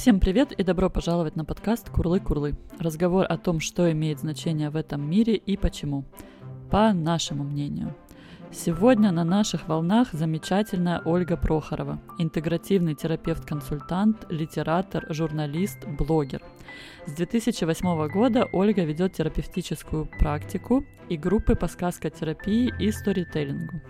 Всем привет и добро пожаловать на подкаст «Курлы-курлы». Разговор о том, что имеет значение в этом мире и почему. По нашему мнению. Сегодня на наших волнах замечательная Ольга Прохорова, интегративный терапевт-консультант, литератор, журналист, блогер. С 2008 года Ольга ведет терапевтическую практику и группы по сказкотерапии и сторителлингу.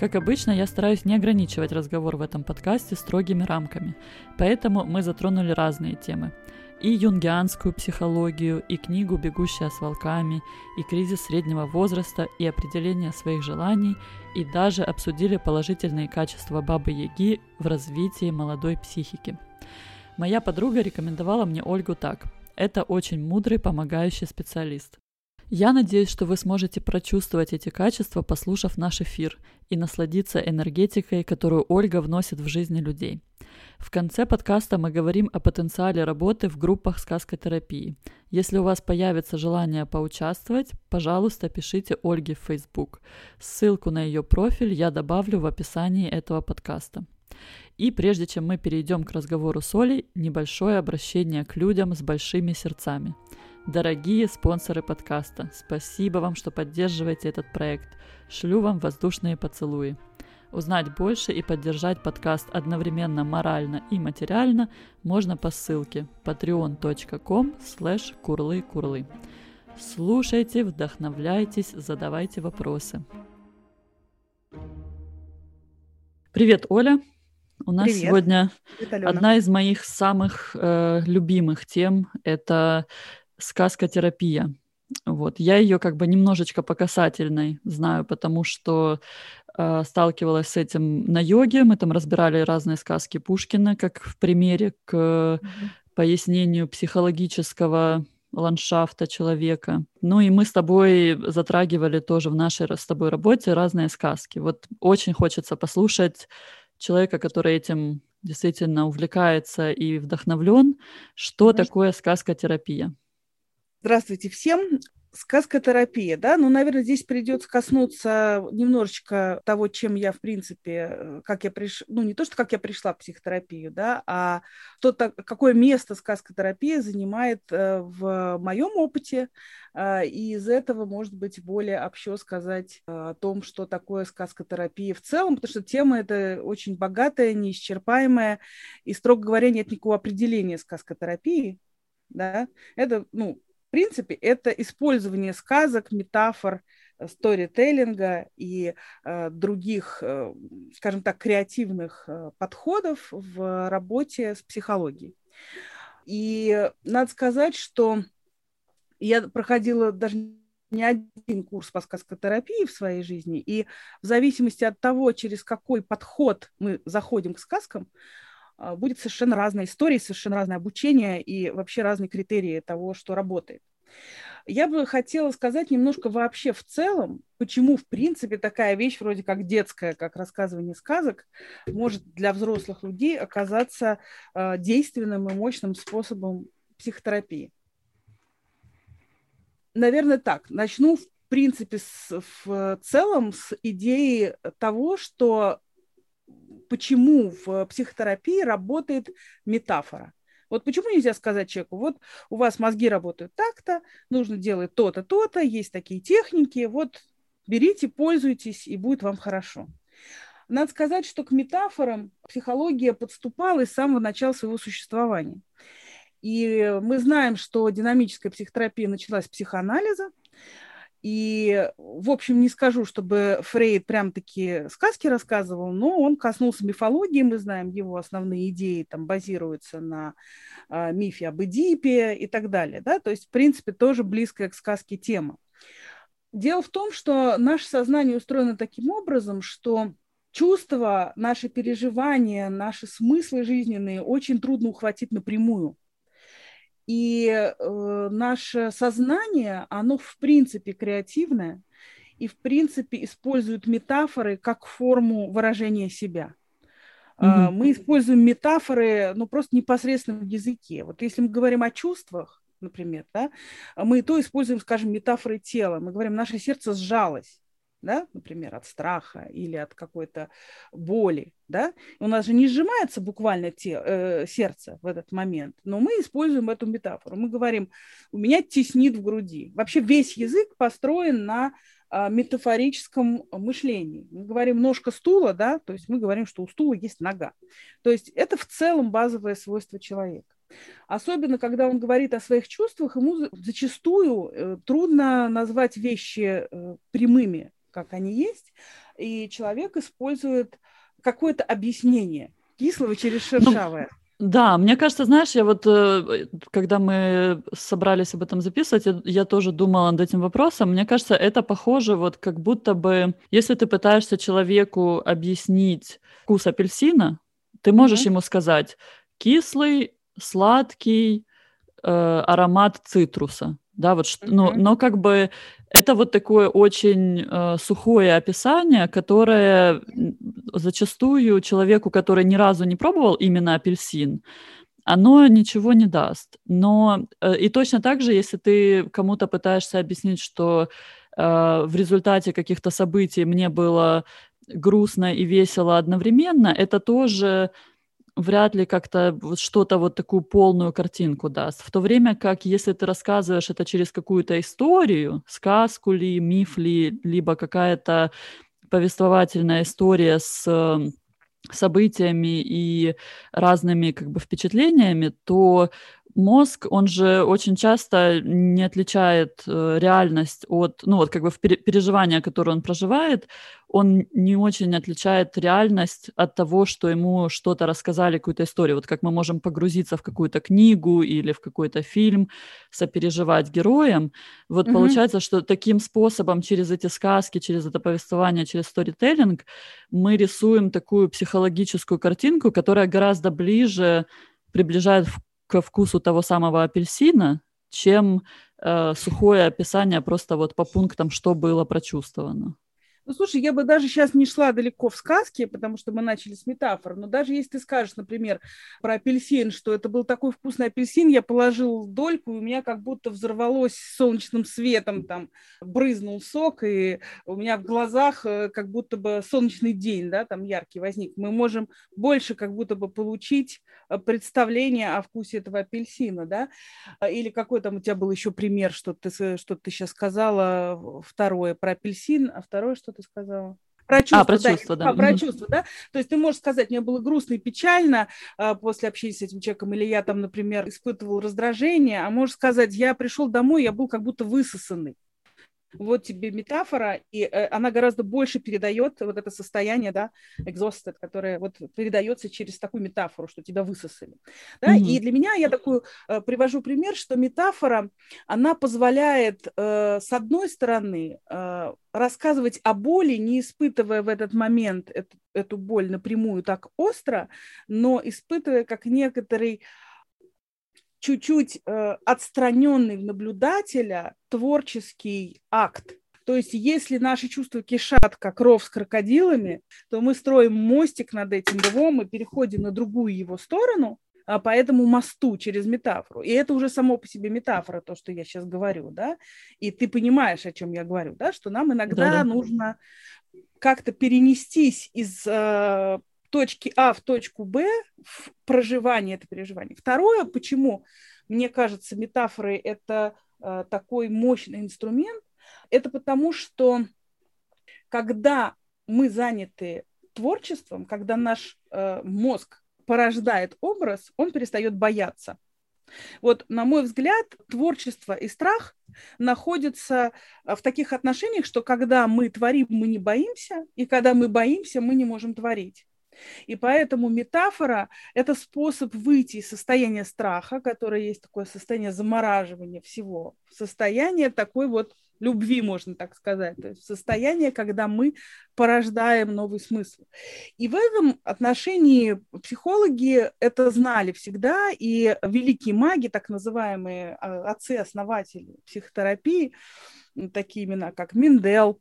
Как обычно, я стараюсь не ограничивать разговор в этом подкасте строгими рамками, поэтому мы затронули разные темы. И юнгианскую психологию, и книгу «Бегущая с волками», и кризис среднего возраста, и определение своих желаний, и даже обсудили положительные качества Бабы-Яги в развитии молодой психики. Моя подруга рекомендовала мне Ольгу так. Это очень мудрый, помогающий специалист. Я надеюсь, что вы сможете прочувствовать эти качества, послушав наш эфир, и насладиться энергетикой, которую Ольга вносит в жизни людей. В конце подкаста мы говорим о потенциале работы в группах сказкотерапии. Если у вас появится желание поучаствовать, пожалуйста, пишите Ольге в Facebook. Ссылку на ее профиль я добавлю в описании этого подкаста. И прежде чем мы перейдем к разговору с Олей, небольшое обращение к людям с большими сердцами – Дорогие спонсоры подкаста, спасибо вам, что поддерживаете этот проект. Шлю вам воздушные поцелуи. Узнать больше и поддержать подкаст одновременно морально и материально можно по ссылке patreon.com slash курлы-курлы. Слушайте, вдохновляйтесь, задавайте вопросы. Привет, Оля. У нас Привет. сегодня Привет, одна из моих самых э, любимых тем – это сказкотерапия. Вот. Я ее как бы немножечко по касательной знаю, потому что э, сталкивалась с этим на йоге. Мы там разбирали разные сказки Пушкина, как в примере к mm-hmm. пояснению психологического ландшафта человека. Ну и мы с тобой затрагивали тоже в нашей с тобой работе разные сказки. Вот очень хочется послушать человека, который этим действительно увлекается и вдохновлен, что Конечно. такое сказкотерапия. Здравствуйте всем. Сказкотерапия, да, ну, наверное, здесь придется коснуться немножечко того, чем я, в принципе, э, как я пришла, ну, не то, что как я пришла в психотерапию, да, а то, какое место сказкотерапия занимает э, в моем опыте, э, и из этого, может быть, более общо сказать о том, что такое сказкотерапия в целом, потому что тема эта очень богатая, неисчерпаемая, и, строго говоря, нет никакого определения сказкотерапии, да, это, ну, в принципе, это использование сказок, метафор, э, сторителлинга и э, других, э, скажем так, креативных э, подходов в работе с психологией. И надо сказать, что я проходила даже не один курс по сказкотерапии в своей жизни, и в зависимости от того, через какой подход мы заходим к сказкам, будет совершенно разная история, совершенно разное обучение и вообще разные критерии того, что работает. Я бы хотела сказать немножко вообще в целом, почему, в принципе, такая вещь вроде как детская, как рассказывание сказок, может для взрослых людей оказаться э, действенным и мощным способом психотерапии. Наверное, так. Начну, в принципе, с, в целом с идеи того, что почему в психотерапии работает метафора. Вот почему нельзя сказать человеку, вот у вас мозги работают так-то, нужно делать то-то, то-то, есть такие техники, вот берите, пользуйтесь, и будет вам хорошо. Надо сказать, что к метафорам психология подступала с самого начала своего существования. И мы знаем, что динамическая психотерапия началась с психоанализа, и, в общем, не скажу, чтобы Фрейд прям такие сказки рассказывал, но он коснулся мифологии, мы знаем, его основные идеи там базируются на э, мифе об Эдипе и так далее. Да? То есть, в принципе, тоже близкая к сказке тема. Дело в том, что наше сознание устроено таким образом, что чувства, наши переживания, наши смыслы жизненные очень трудно ухватить напрямую. И э, наше сознание, оно в принципе креативное и в принципе использует метафоры как форму выражения себя. Mm-hmm. Мы используем метафоры, ну, просто непосредственно в языке. Вот если мы говорим о чувствах, например, да, мы то используем, скажем, метафоры тела. Мы говорим, наше сердце сжалось. Да, например, от страха или от какой-то боли, да, у нас же не сжимается буквально те, э, сердце в этот момент, но мы используем эту метафору. Мы говорим, у меня теснит в груди. Вообще весь язык построен на э, метафорическом мышлении. Мы говорим ножка стула, да, то есть мы говорим, что у стула есть нога. То есть это в целом базовое свойство человека. Особенно, когда он говорит о своих чувствах, ему зачастую э, трудно назвать вещи э, прямыми, как они есть, и человек использует какое-то объяснение кислого через ну, шершавое. Да, мне кажется, знаешь, я вот, э, когда мы собрались об этом записывать, я, я тоже думала над этим вопросом. Мне кажется, это похоже вот как будто бы, если ты пытаешься человеку объяснить вкус апельсина, ты можешь mm-hmm. ему сказать кислый, сладкий, э, аромат цитруса да, вот, mm-hmm. но, но как бы это вот такое очень э, сухое описание, которое зачастую человеку, который ни разу не пробовал именно апельсин, оно ничего не даст. Но э, и точно так же, если ты кому-то пытаешься объяснить, что э, в результате каких-то событий мне было грустно и весело одновременно, это тоже вряд ли как-то что-то вот такую полную картинку даст. В то время как если ты рассказываешь это через какую-то историю, сказку ли, миф ли, либо какая-то повествовательная история с эм, событиями и разными как бы впечатлениями, то мозг, он же очень часто не отличает э, реальность от, ну вот как бы в переживания, которые он проживает, он не очень отличает реальность от того, что ему что-то рассказали, какую-то историю. Вот как мы можем погрузиться в какую-то книгу или в какой-то фильм, сопереживать героям. Вот mm-hmm. получается, что таким способом через эти сказки, через это повествование, через сторителлинг мы рисуем такую психологическую картинку, которая гораздо ближе приближает к вкусу того самого апельсина, чем э, сухое описание просто вот по пунктам, что было прочувствовано. Ну, слушай, я бы даже сейчас не шла далеко в сказки, потому что мы начали с метафор, но даже если ты скажешь, например, про апельсин, что это был такой вкусный апельсин, я положил дольку, и у меня как будто взорвалось солнечным светом, там, брызнул сок, и у меня в глазах э, как будто бы солнечный день, да, там яркий возник. Мы можем больше как будто бы получить э, представление о вкусе этого апельсина, да, или какой там у тебя был еще пример, что ты, что ты сейчас сказала, второе про апельсин, а второе что ты сказала? Про чувства, а, про да, чувства, да. А, про чувства, да. То есть ты можешь сказать, мне было грустно и печально а, после общения с этим человеком, или я там, например, испытывал раздражение, а можешь сказать, я пришел домой, я был как будто высосанный вот тебе метафора, и э, она гораздо больше передает вот это состояние, да, exhausted, которое вот передается через такую метафору, что тебя высосали. Да? Mm-hmm. И для меня я такую э, привожу пример, что метафора, она позволяет, э, с одной стороны, э, рассказывать о боли, не испытывая в этот момент эту, эту боль напрямую так остро, но испытывая как некоторый чуть-чуть э, отстраненный в наблюдателя творческий акт. То есть, если наши чувства кишат, как ров с крокодилами, то мы строим мостик над этим рвом и переходим на другую его сторону, а по этому мосту через метафору. И это уже само по себе метафора, то, что я сейчас говорю, да, и ты понимаешь, о чем я говорю, да, что нам иногда Да-да. нужно как-то перенестись из э, точки А в точку Б в проживание это переживание. Второе, почему мне кажется, метафоры это э, такой мощный инструмент, это потому что когда мы заняты творчеством, когда наш э, мозг порождает образ, он перестает бояться. Вот, на мой взгляд, творчество и страх находятся э, в таких отношениях, что когда мы творим, мы не боимся, и когда мы боимся, мы не можем творить. И поэтому метафора – это способ выйти из состояния страха, которое есть такое состояние замораживания всего, в состояние такой вот любви, можно так сказать, то есть состояние, когда мы порождаем новый смысл. И в этом отношении психологи это знали всегда, и великие маги, так называемые а, отцы-основатели психотерапии, такие имена, как Миндел,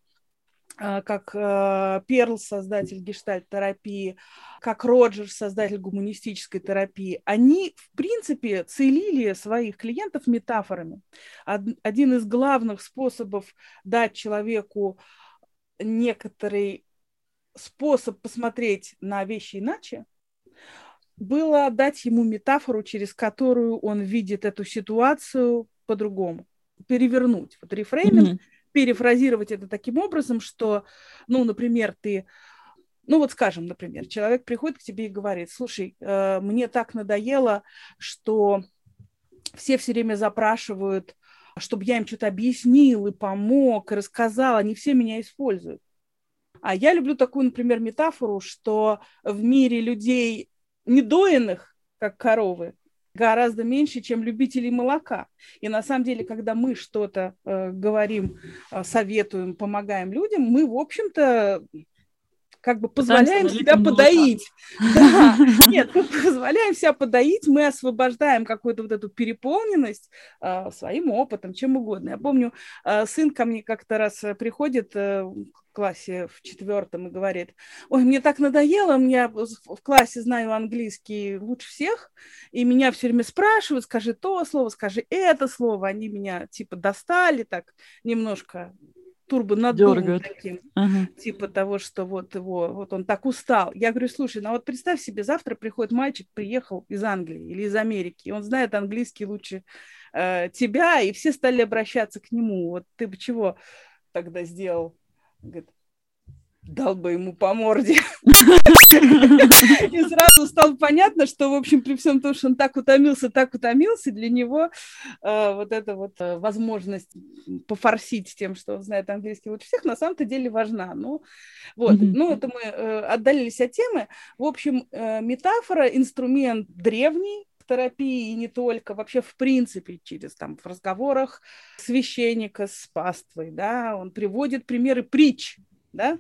как э, Перл, создатель гештальт-терапии, как Роджерс, создатель гуманистической терапии, они, в принципе, целили своих клиентов метафорами. Один из главных способов дать человеку некоторый способ посмотреть на вещи иначе, было дать ему метафору, через которую он видит эту ситуацию по-другому, перевернуть. Вот рефрейминг, mm-hmm. Перефразировать это таким образом, что, ну, например, ты ну вот скажем, например, человек приходит к тебе и говорит, слушай, э, мне так надоело, что все все время запрашивают, чтобы я им что-то объяснил и помог, и рассказал, они все меня используют. А я люблю такую, например, метафору, что в мире людей недоенных, как коровы, гораздо меньше, чем любителей молока. И на самом деле, когда мы что-то э, говорим, э, советуем, помогаем людям, мы, в общем-то, как бы позволяем себя подоить. Да. Нет, мы позволяем себя подоить, мы освобождаем какую-то вот эту переполненность э, своим опытом, чем угодно. Я помню, э, сын ко мне как-то раз э, приходит э, в классе в четвертом и говорит, ой, мне так надоело, я в классе знаю английский лучше всех, и меня все время спрашивают, скажи то слово, скажи это слово, они меня типа достали так немножко турбо надумал таким, ага. типа того, что вот его, вот он так устал. Я говорю, слушай, ну вот представь себе, завтра приходит мальчик, приехал из Англии или из Америки, и он знает английский лучше э, тебя, и все стали обращаться к нему. Вот ты бы чего тогда сделал? Говорит, дал бы ему по морде. И сразу стало понятно, что, в общем, при всем том, что он так утомился, так утомился, для него э, вот эта вот э, возможность пофорсить тем, что он знает английский лучше всех, на самом-то деле важна. Ну, вот, mm-hmm. ну, это мы э, отдалились от темы. В общем, э, метафора, инструмент древний, терапии и не только, вообще в принципе через там в разговорах священника с паствой, да, он приводит примеры притч, да,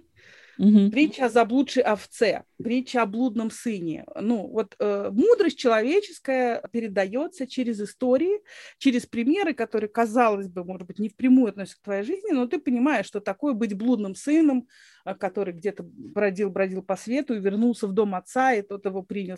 Угу. Притча о заблудшей овце, притча о блудном сыне. Ну, вот э, мудрость человеческая передается через истории, через примеры, которые, казалось бы, может быть, не впрямую относятся к твоей жизни, но ты понимаешь, что такое быть блудным сыном, э, который где-то бродил-бродил по свету и вернулся в дом отца, и тот его принял.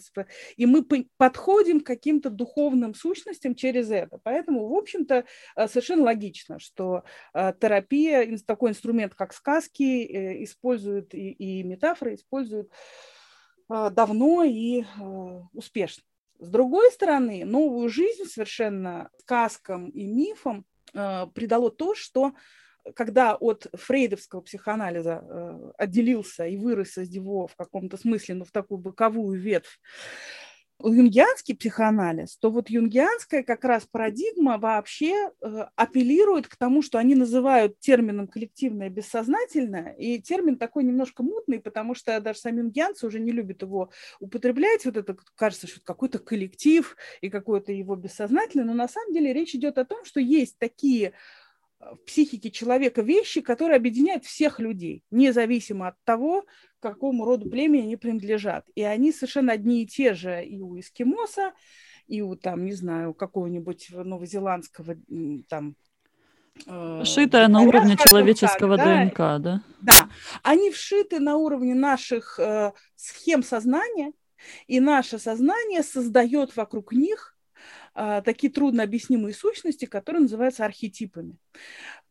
И мы подходим к каким-то духовным сущностям через это. Поэтому, в общем-то, э, совершенно логично, что э, терапия, такой инструмент, как сказки, использует и, и метафоры используют а, давно и а, успешно. С другой стороны, новую жизнь совершенно сказкам и мифам а, придало то, что когда от фрейдовского психоанализа отделился и вырос из него в каком-то смысле, ну, в такую боковую ветвь, юнгианский психоанализ, то вот юнгианская как раз парадигма вообще э, апеллирует к тому, что они называют термином коллективное бессознательное, и термин такой немножко мутный, потому что даже сами юнгианцы уже не любят его употреблять, вот это кажется, что какой-то коллектив и какое-то его бессознательное, но на самом деле речь идет о том, что есть такие в психике человека вещи, которые объединяют всех людей, независимо от того, к какому роду племени они принадлежат. И они совершенно одни и те же и у эскимоса, и у, там, не знаю, какого-нибудь новозеландского там э, Шитая на уровне человеческого да? ДНК, да? Да, они вшиты на уровне наших э, схем сознания, и наше сознание создает вокруг них а, такие трудно объяснимые сущности, которые называются архетипами.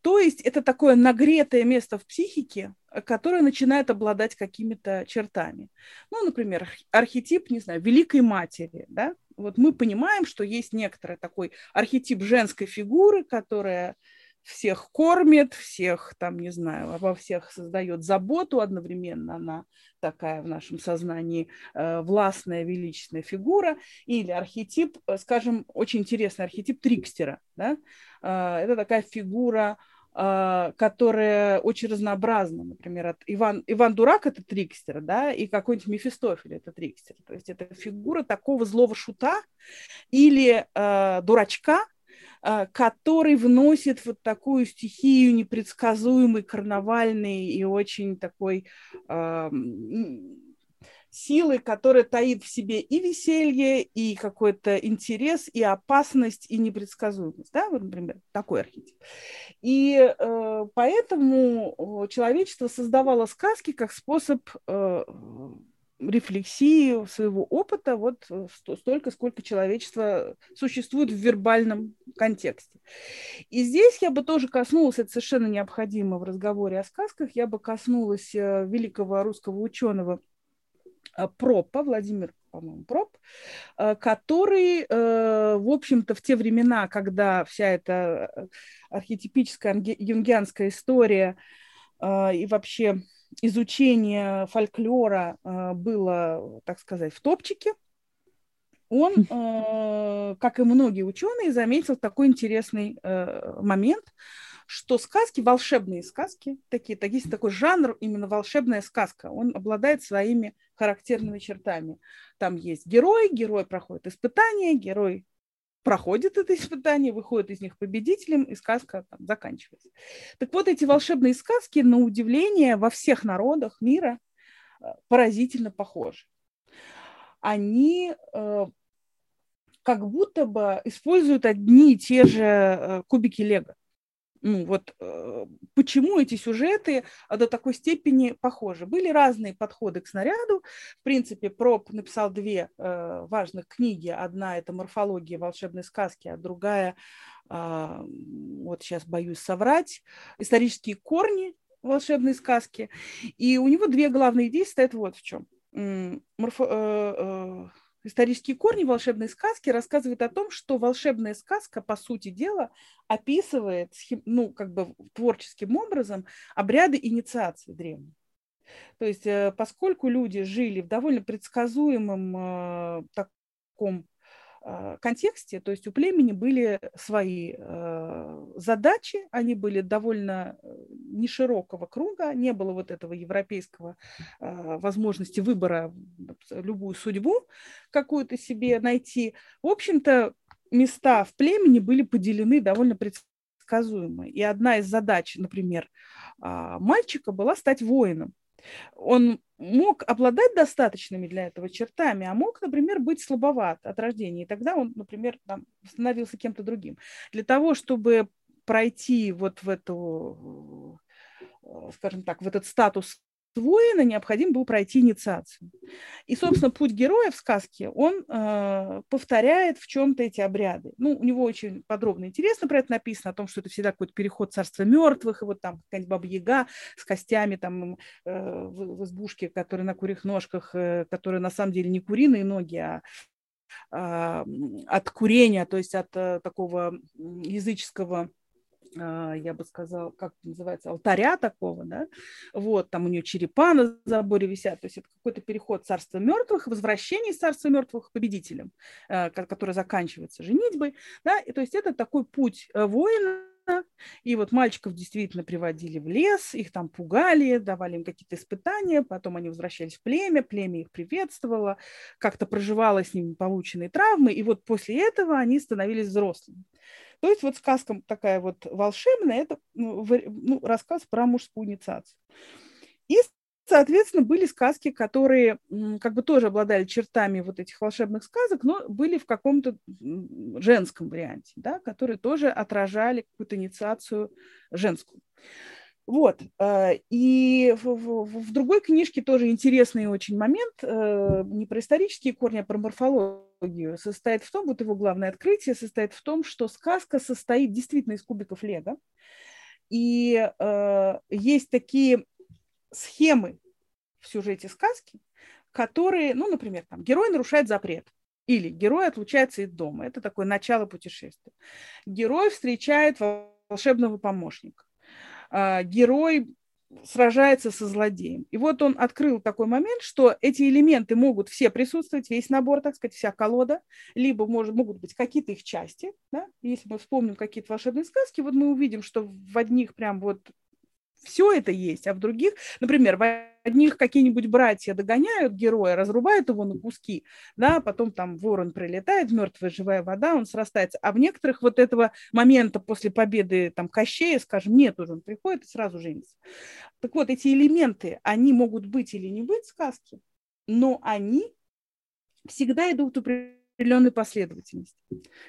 То есть это такое нагретое место в психике, которое начинает обладать какими-то чертами. Ну, например, архетип, не знаю, великой матери, да? Вот мы понимаем, что есть некоторый такой архетип женской фигуры, которая всех кормит, всех там, не знаю, обо всех создает заботу одновременно, она такая в нашем сознании э, властная, величественная фигура, или архетип, э, скажем, очень интересный архетип трикстера, да? э, это такая фигура, э, которая очень разнообразна, например, от Иван, Иван Дурак это трикстер, да, и какой-нибудь Мефистофель это трикстер, то есть это фигура такого злого шута или э, дурачка, который вносит вот такую стихию непредсказуемой, карнавальной и очень такой э, силы, которая таит в себе и веселье, и какой-то интерес, и опасность, и непредсказуемость. Да, вот, например, такой архетип. И э, поэтому человечество создавало сказки как способ э, рефлексии своего опыта вот столько, сколько человечество существует в вербальном контексте. И здесь я бы тоже коснулась, это совершенно необходимо в разговоре о сказках, я бы коснулась великого русского ученого Пропа, Владимир по-моему, Проб, э, который, э, в общем-то, в те времена, когда вся эта э, архетипическая юнгианская история и вообще изучение фольклора было, так сказать, в топчике, он, как и многие ученые, заметил такой интересный момент – что сказки, волшебные сказки, такие, так, есть такой жанр, именно волшебная сказка, он обладает своими характерными чертами. Там есть герой, герой проходит испытание, герой проходит это испытание, выходит из них победителем, и сказка там, заканчивается. Так вот, эти волшебные сказки, на удивление, во всех народах мира э, поразительно похожи. Они э, как будто бы используют одни и те же э, кубики лего ну вот э, почему эти сюжеты а, до такой степени похожи. Были разные подходы к снаряду. В принципе, Проб написал две э, важных книги. Одна – это «Морфология волшебной сказки», а другая, э, вот сейчас боюсь соврать, «Исторические корни волшебной сказки». И у него две главные идеи стоят вот в чем. Морфо, э, э, исторические корни волшебной сказки рассказывают о том, что волшебная сказка, по сути дела, описывает, ну, как бы творческим образом обряды инициации древних. То есть, э, поскольку люди жили в довольно предсказуемом э, таком контексте, то есть у племени были свои э, задачи, они были довольно э, неширокого круга, не было вот этого европейского возможности выбора любую судьбу какую-то себе найти. В общем-то, места в племени были поделены довольно предсказуемо. И одна из задач, например, а, мальчика была стать воином он мог обладать достаточными для этого чертами, а мог, например, быть слабоват от рождения. И тогда он, например, там, становился кем-то другим. Для того, чтобы пройти вот в эту, э, скажем так, в этот статус воина необходимо было пройти инициацию. И, собственно, путь героя в сказке, он э, повторяет в чем-то эти обряды. Ну, у него очень подробно интересно про это написано, о том, что это всегда какой-то переход царства мертвых, и вот там какая-нибудь баба-яга с костями там э, в, в избушке, которые на курьих ножках, э, которые на самом деле не куриные ноги, а от курения, то есть от э, такого языческого а, я бы сказала, как называется, алтаря такого, да, вот, там у нее черепа на заборе висят, то есть это какой-то переход царства мертвых, возвращение из царства мертвых победителем, э, который заканчивается женитьбой, да, и то есть это такой путь э, воина, и вот мальчиков действительно приводили в лес, их там пугали, давали им какие-то испытания, потом они возвращались в племя, племя их приветствовало, как-то проживало с ними полученные травмы, и вот после этого они становились взрослыми. То есть вот сказка такая вот волшебная, это ну, ну, рассказ про мужскую инициацию. И, соответственно, были сказки, которые как бы тоже обладали чертами вот этих волшебных сказок, но были в каком-то женском варианте, да, которые тоже отражали какую-то инициацию женскую. Вот. Э, и в, в, в другой книжке тоже интересный очень момент, э, не про исторические корни, а про морфологию, состоит в том, вот его главное открытие состоит в том, что сказка состоит действительно из кубиков лего. И э, есть такие схемы в сюжете сказки, которые, ну, например, там, герой нарушает запрет, или герой отлучается из дома. Это такое начало путешествия. Герой встречает волшебного помощника а, герой сражается со злодеем. И вот он открыл такой момент, что эти элементы могут все присутствовать, весь набор, так сказать, вся колода, либо может, могут быть какие-то их части. Да? Если мы вспомним какие-то волшебные сказки, вот мы увидим, что в одних прям вот все это есть, а в других, например, в одних какие-нибудь братья догоняют героя, разрубают его на куски, да, потом там ворон прилетает, мертвая живая вода, он срастается, а в некоторых вот этого момента после победы там Кощея, скажем, нет уже, он приходит и сразу женится. Так вот, эти элементы, они могут быть или не быть в сказке, но они всегда идут в определенной последовательности.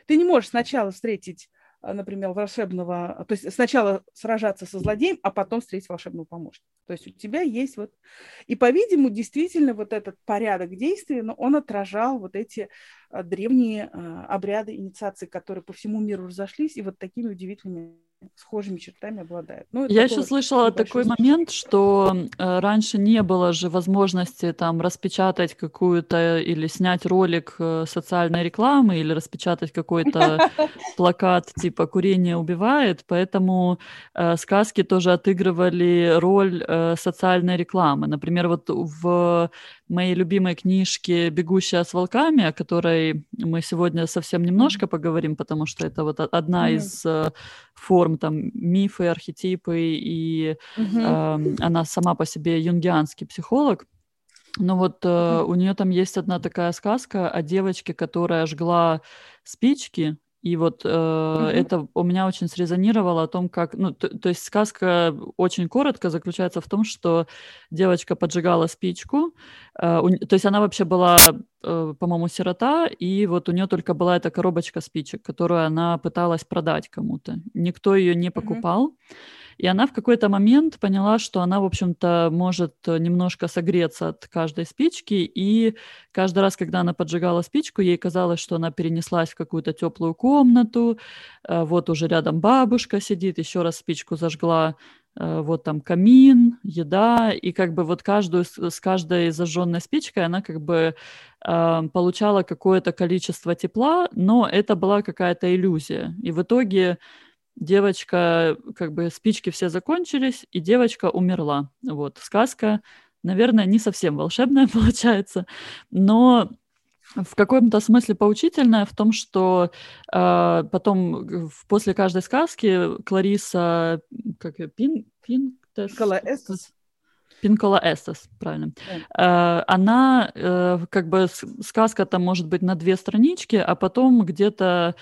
Ты не можешь сначала встретить например, волшебного, то есть сначала сражаться со злодеем, а потом встретить волшебного помощника. То есть у тебя есть вот... И, по-видимому, действительно вот этот порядок действий, но он отражал вот эти а, древние а, обряды инициации, которые по всему миру разошлись, и вот такими удивительными схожими чертами обладает. Ну, Я еще слышала такой случай. момент, что э, раньше не было же возможности там распечатать какую-то или снять ролик э, социальной рекламы или распечатать какой-то плакат типа «Курение убивает», поэтому э, сказки тоже отыгрывали роль э, социальной рекламы. Например, вот в моей любимой книжке «Бегущая с волками», о которой мы сегодня совсем немножко поговорим, потому что это вот одна mm-hmm. из э, форм, там, мифы, архетипы, и mm-hmm. э, она сама по себе юнгианский психолог. Но вот э, у нее там есть одна такая сказка о девочке, которая жгла спички и вот э, mm-hmm. это у меня очень срезонировало о том, как, ну, то, то есть сказка очень коротко заключается в том, что девочка поджигала спичку, э, у, то есть она вообще была, э, по-моему, сирота, и вот у нее только была эта коробочка спичек, которую она пыталась продать кому-то. Никто ее не покупал. Mm-hmm. И она в какой-то момент поняла, что она, в общем-то, может немножко согреться от каждой спички, и каждый раз, когда она поджигала спичку, ей казалось, что она перенеслась в какую-то теплую комнату, э, вот уже рядом бабушка сидит, еще раз спичку зажгла, э, вот там камин, еда, и как бы вот каждую, с каждой зажженной спичкой она как бы э, получала какое-то количество тепла, но это была какая-то иллюзия. И в итоге девочка, как бы спички все закончились, и девочка умерла. Вот, сказка, наверное, не совсем волшебная получается, но в каком-то смысле поучительная в том, что э, потом после каждой сказки Клариса, как ее, Пин, Пин, Кала Эстес. Пинкола Эстес, правильно. Yeah. Э, она, э, как бы, сказка там может быть на две странички, а потом где-то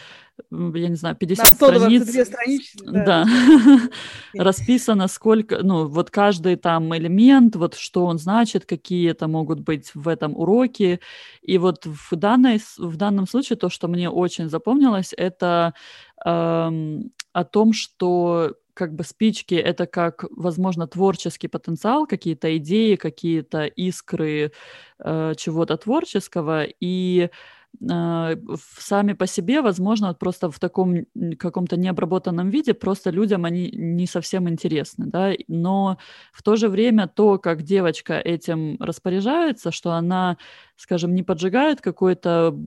я не знаю, 50 страниц. страниц. Да, да. расписано сколько, ну, вот каждый там элемент, вот что он значит, какие это могут быть в этом уроке. И вот в, данной, в данном случае то, что мне очень запомнилось, это эм, о том, что как бы спички — это как, возможно, творческий потенциал, какие-то идеи, какие-то искры э, чего-то творческого, и сами по себе, возможно, просто в таком каком-то необработанном виде просто людям они не совсем интересны, да, но в то же время то, как девочка этим распоряжается, что она, скажем, не поджигает какой-то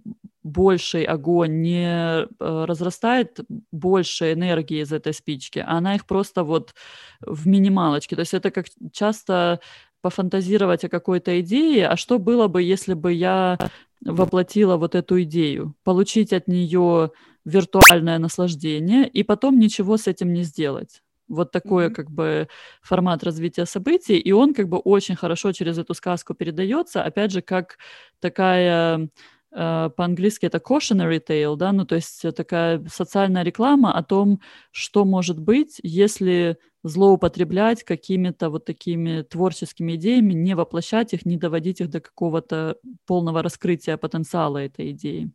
больший огонь, не э, разрастает больше энергии из этой спички, а она их просто вот в минималочке. То есть это как часто пофантазировать о какой-то идее, а что было бы, если бы я воплотила вот эту идею, получить от нее виртуальное наслаждение и потом ничего с этим не сделать. Вот такой mm-hmm. как бы формат развития событий, и он как бы очень хорошо через эту сказку передается, опять же, как такая э, по-английски это cautionary tale, да, ну то есть такая социальная реклама о том, что может быть, если злоупотреблять какими-то вот такими творческими идеями, не воплощать их, не доводить их до какого-то полного раскрытия потенциала этой идеи.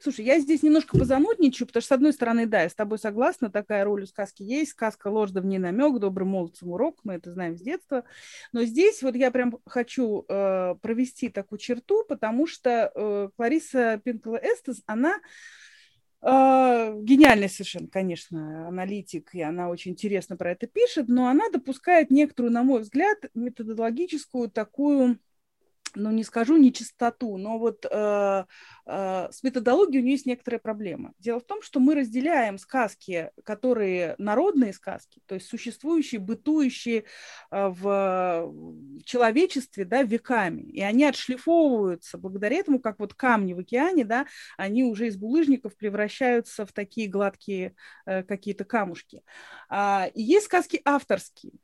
Слушай, я здесь немножко позанудничаю, потому что, с одной стороны, да, я с тобой согласна, такая роль у сказки есть, сказка ложь, да в ней намек, добрым молодцам урок, мы это знаем с детства, но здесь вот я прям хочу э, провести такую черту, потому что э, Клариса Пинкла Эстес, она гениальный совершенно, конечно, аналитик, и она очень интересно про это пишет, но она допускает некоторую, на мой взгляд, методологическую такую ну, не скажу нечистоту, но вот э, э, с методологией у нее есть некоторая проблема. Дело в том, что мы разделяем сказки, которые народные сказки, то есть существующие, бытующие э, в человечестве да, веками, и они отшлифовываются благодаря этому, как вот камни в океане, да, они уже из булыжников превращаются в такие гладкие э, какие-то камушки. А, и есть сказки авторские,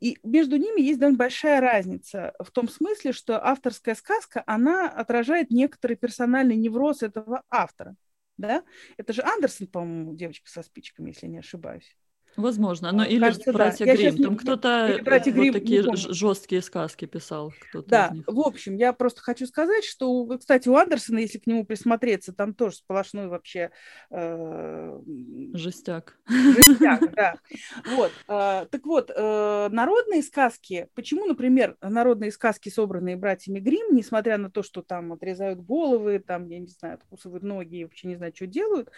и между ними есть довольно большая разница в том смысле, что авторская сказка, она отражает некоторый персональный невроз этого автора. Да? Это же Андерсон, по-моему, девочка со спичками, если не ошибаюсь. Возможно, но или Кажется, братья да. Грим, там кто-то вот Грим, такие жесткие сказки писал. Кто-то да, в общем, я просто хочу сказать, что, кстати, у Андерсона, если к нему присмотреться, там тоже сплошной вообще... Э, жестяк. Жестяк, да. Вот. Э, так вот, э, народные сказки, почему, например, народные сказки, собранные братьями Грим, несмотря на то, что там отрезают головы, там, я не знаю, откусывают ноги вообще не знаю, что делают,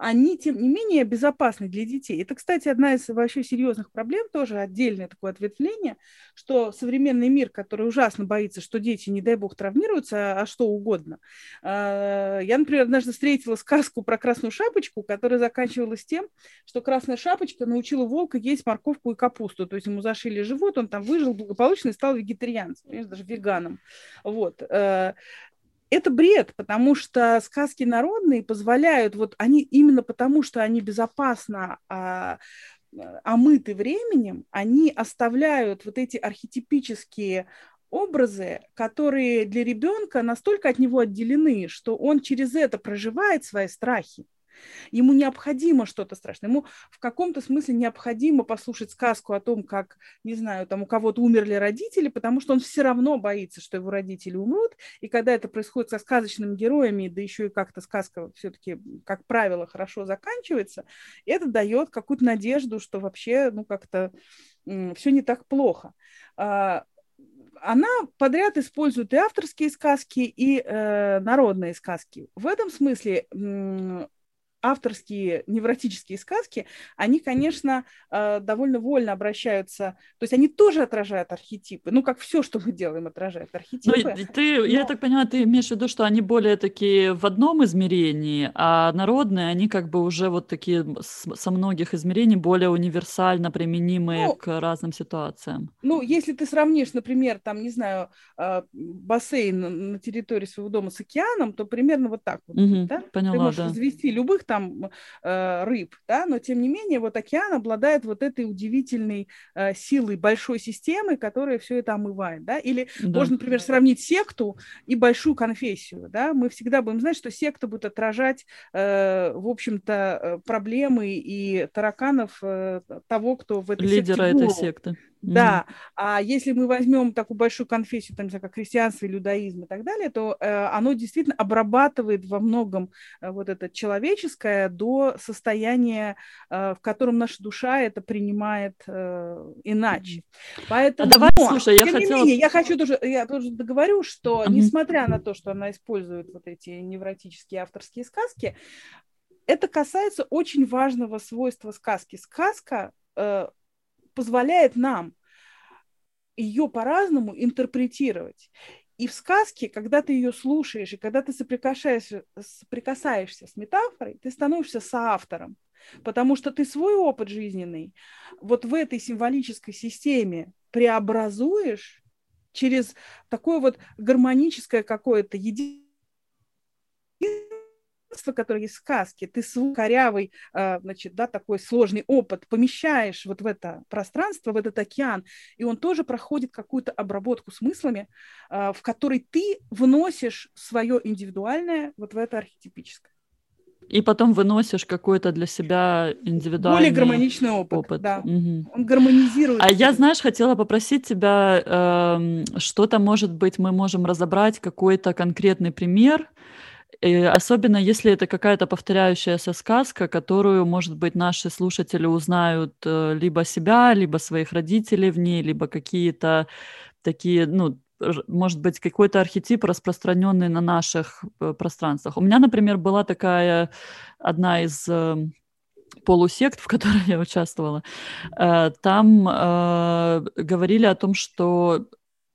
они, тем не менее, безопасны для детей. Это, кстати, одна из вообще серьезных проблем, тоже отдельное такое ответвление, что современный мир, который ужасно боится, что дети, не дай бог, травмируются, а что угодно. А, я, например, однажды встретила сказку про красную шапочку, которая заканчивалась тем, что красная шапочка научила волка есть морковку и капусту. То есть ему зашили живот, он там выжил благополучно и стал вегетарианцем, даже веганом. Вот. Это бред, потому что сказки народные позволяют, вот они именно потому, что они безопасно а, омыты временем, они оставляют вот эти архетипические образы, которые для ребенка настолько от него отделены, что он через это проживает свои страхи. Ему необходимо что-то страшное. Ему в каком-то смысле необходимо послушать сказку о том, как, не знаю, там у кого-то умерли родители, потому что он все равно боится, что его родители умрут. И когда это происходит со сказочными героями, да еще и как-то сказка все-таки, как правило, хорошо заканчивается, это дает какую-то надежду, что вообще, ну, как-то все не так плохо а, она подряд использует и авторские сказки, и э, народные сказки. В этом смысле авторские невротические сказки, они, конечно, э, довольно вольно обращаются, то есть они тоже отражают архетипы, ну, как все, что мы делаем, отражает архетипы. Ну, ты, но... Я так понимаю, ты имеешь в виду, что они более такие в одном измерении, а народные, они как бы уже вот такие со многих измерений более универсально применимые ну, к разным ситуациям. Ну, если ты сравнишь, например, там, не знаю, э, бассейн на территории своего дома с океаном, то примерно вот так вот, угу, да? Поняла, ты можешь да. развести любых там э, рыб, да, но тем не менее вот океан обладает вот этой удивительной э, силой большой системы, которая все это омывает, да, или да. можно, например, сравнить секту и большую конфессию, да, мы всегда будем знать, что секта будет отражать, э, в общем-то, э, проблемы и тараканов э, того, кто в этой Лидера секте этой секты. Да, а если мы возьмем такую большую конфессию, там, как христианство, иудаизм и так далее, то э, оно действительно обрабатывает во многом э, вот это человеческое до состояния, э, в котором наша душа это принимает э, иначе. Поэтому, а давай, но, слушай, я хотела... менее, я хочу тоже, я тоже договорю, что uh-huh. несмотря на то, что она использует вот эти невротические авторские сказки, это касается очень важного свойства сказки. Сказка э, позволяет нам ее по-разному интерпретировать. И в сказке, когда ты ее слушаешь, и когда ты соприкасаешься, соприкасаешься с метафорой, ты становишься соавтором, потому что ты свой опыт жизненный вот в этой символической системе преобразуешь через такое вот гармоническое какое-то единство пространство, которое есть в сказке, ты свой корявый, а, значит, да, такой сложный опыт помещаешь вот в это пространство, в этот океан, и он тоже проходит какую-то обработку смыслами, а, в которой ты вносишь свое индивидуальное вот в это архетипическое. И потом выносишь какой-то для себя индивидуальный Более гармоничный опыт, опыт. да. Угу. Он гармонизирует. А я, знаешь, хотела попросить тебя, э, что-то, может быть, мы можем разобрать, какой-то конкретный пример, и особенно если это какая-то повторяющаяся сказка, которую, может быть, наши слушатели узнают э, либо себя, либо своих родителей в ней, либо какие-то такие, ну, может быть, какой-то архетип, распространенный на наших э, пространствах. У меня, например, была такая одна из э, полусект, в которой я участвовала. Там говорили о том, что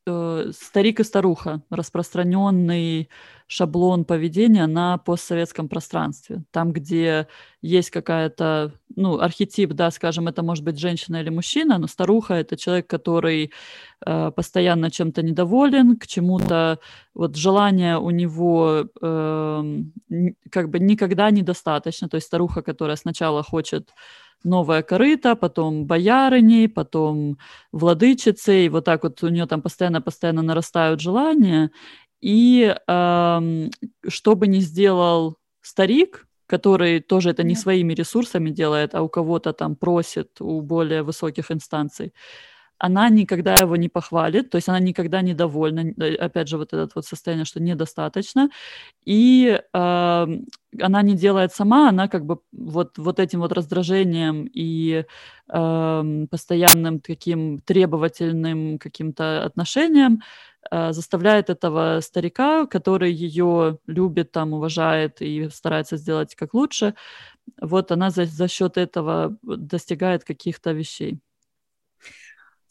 старик и старуха, распространенный шаблон поведения на постсоветском пространстве. Там, где есть какая-то, ну, архетип, да, скажем, это может быть женщина или мужчина, но старуха — это человек, который э, постоянно чем-то недоволен, к чему-то, вот желание у него э, как бы никогда недостаточно. То есть старуха, которая сначала хочет новая корыта, потом боярыней, потом владычицей, вот так вот у нее там постоянно-постоянно нарастают желания, и э, что бы ни сделал старик, который тоже это не своими ресурсами делает, а у кого-то там просит у более высоких инстанций, она никогда его не похвалит, то есть она никогда недовольна, э, опять же, вот это вот состояние, что недостаточно, и э, она не делает сама, она как бы вот, вот этим вот раздражением и э, постоянным таким требовательным каким-то отношением э, заставляет этого старика, который ее любит, там, уважает и старается сделать как лучше, вот она за, за счет этого достигает каких-то вещей.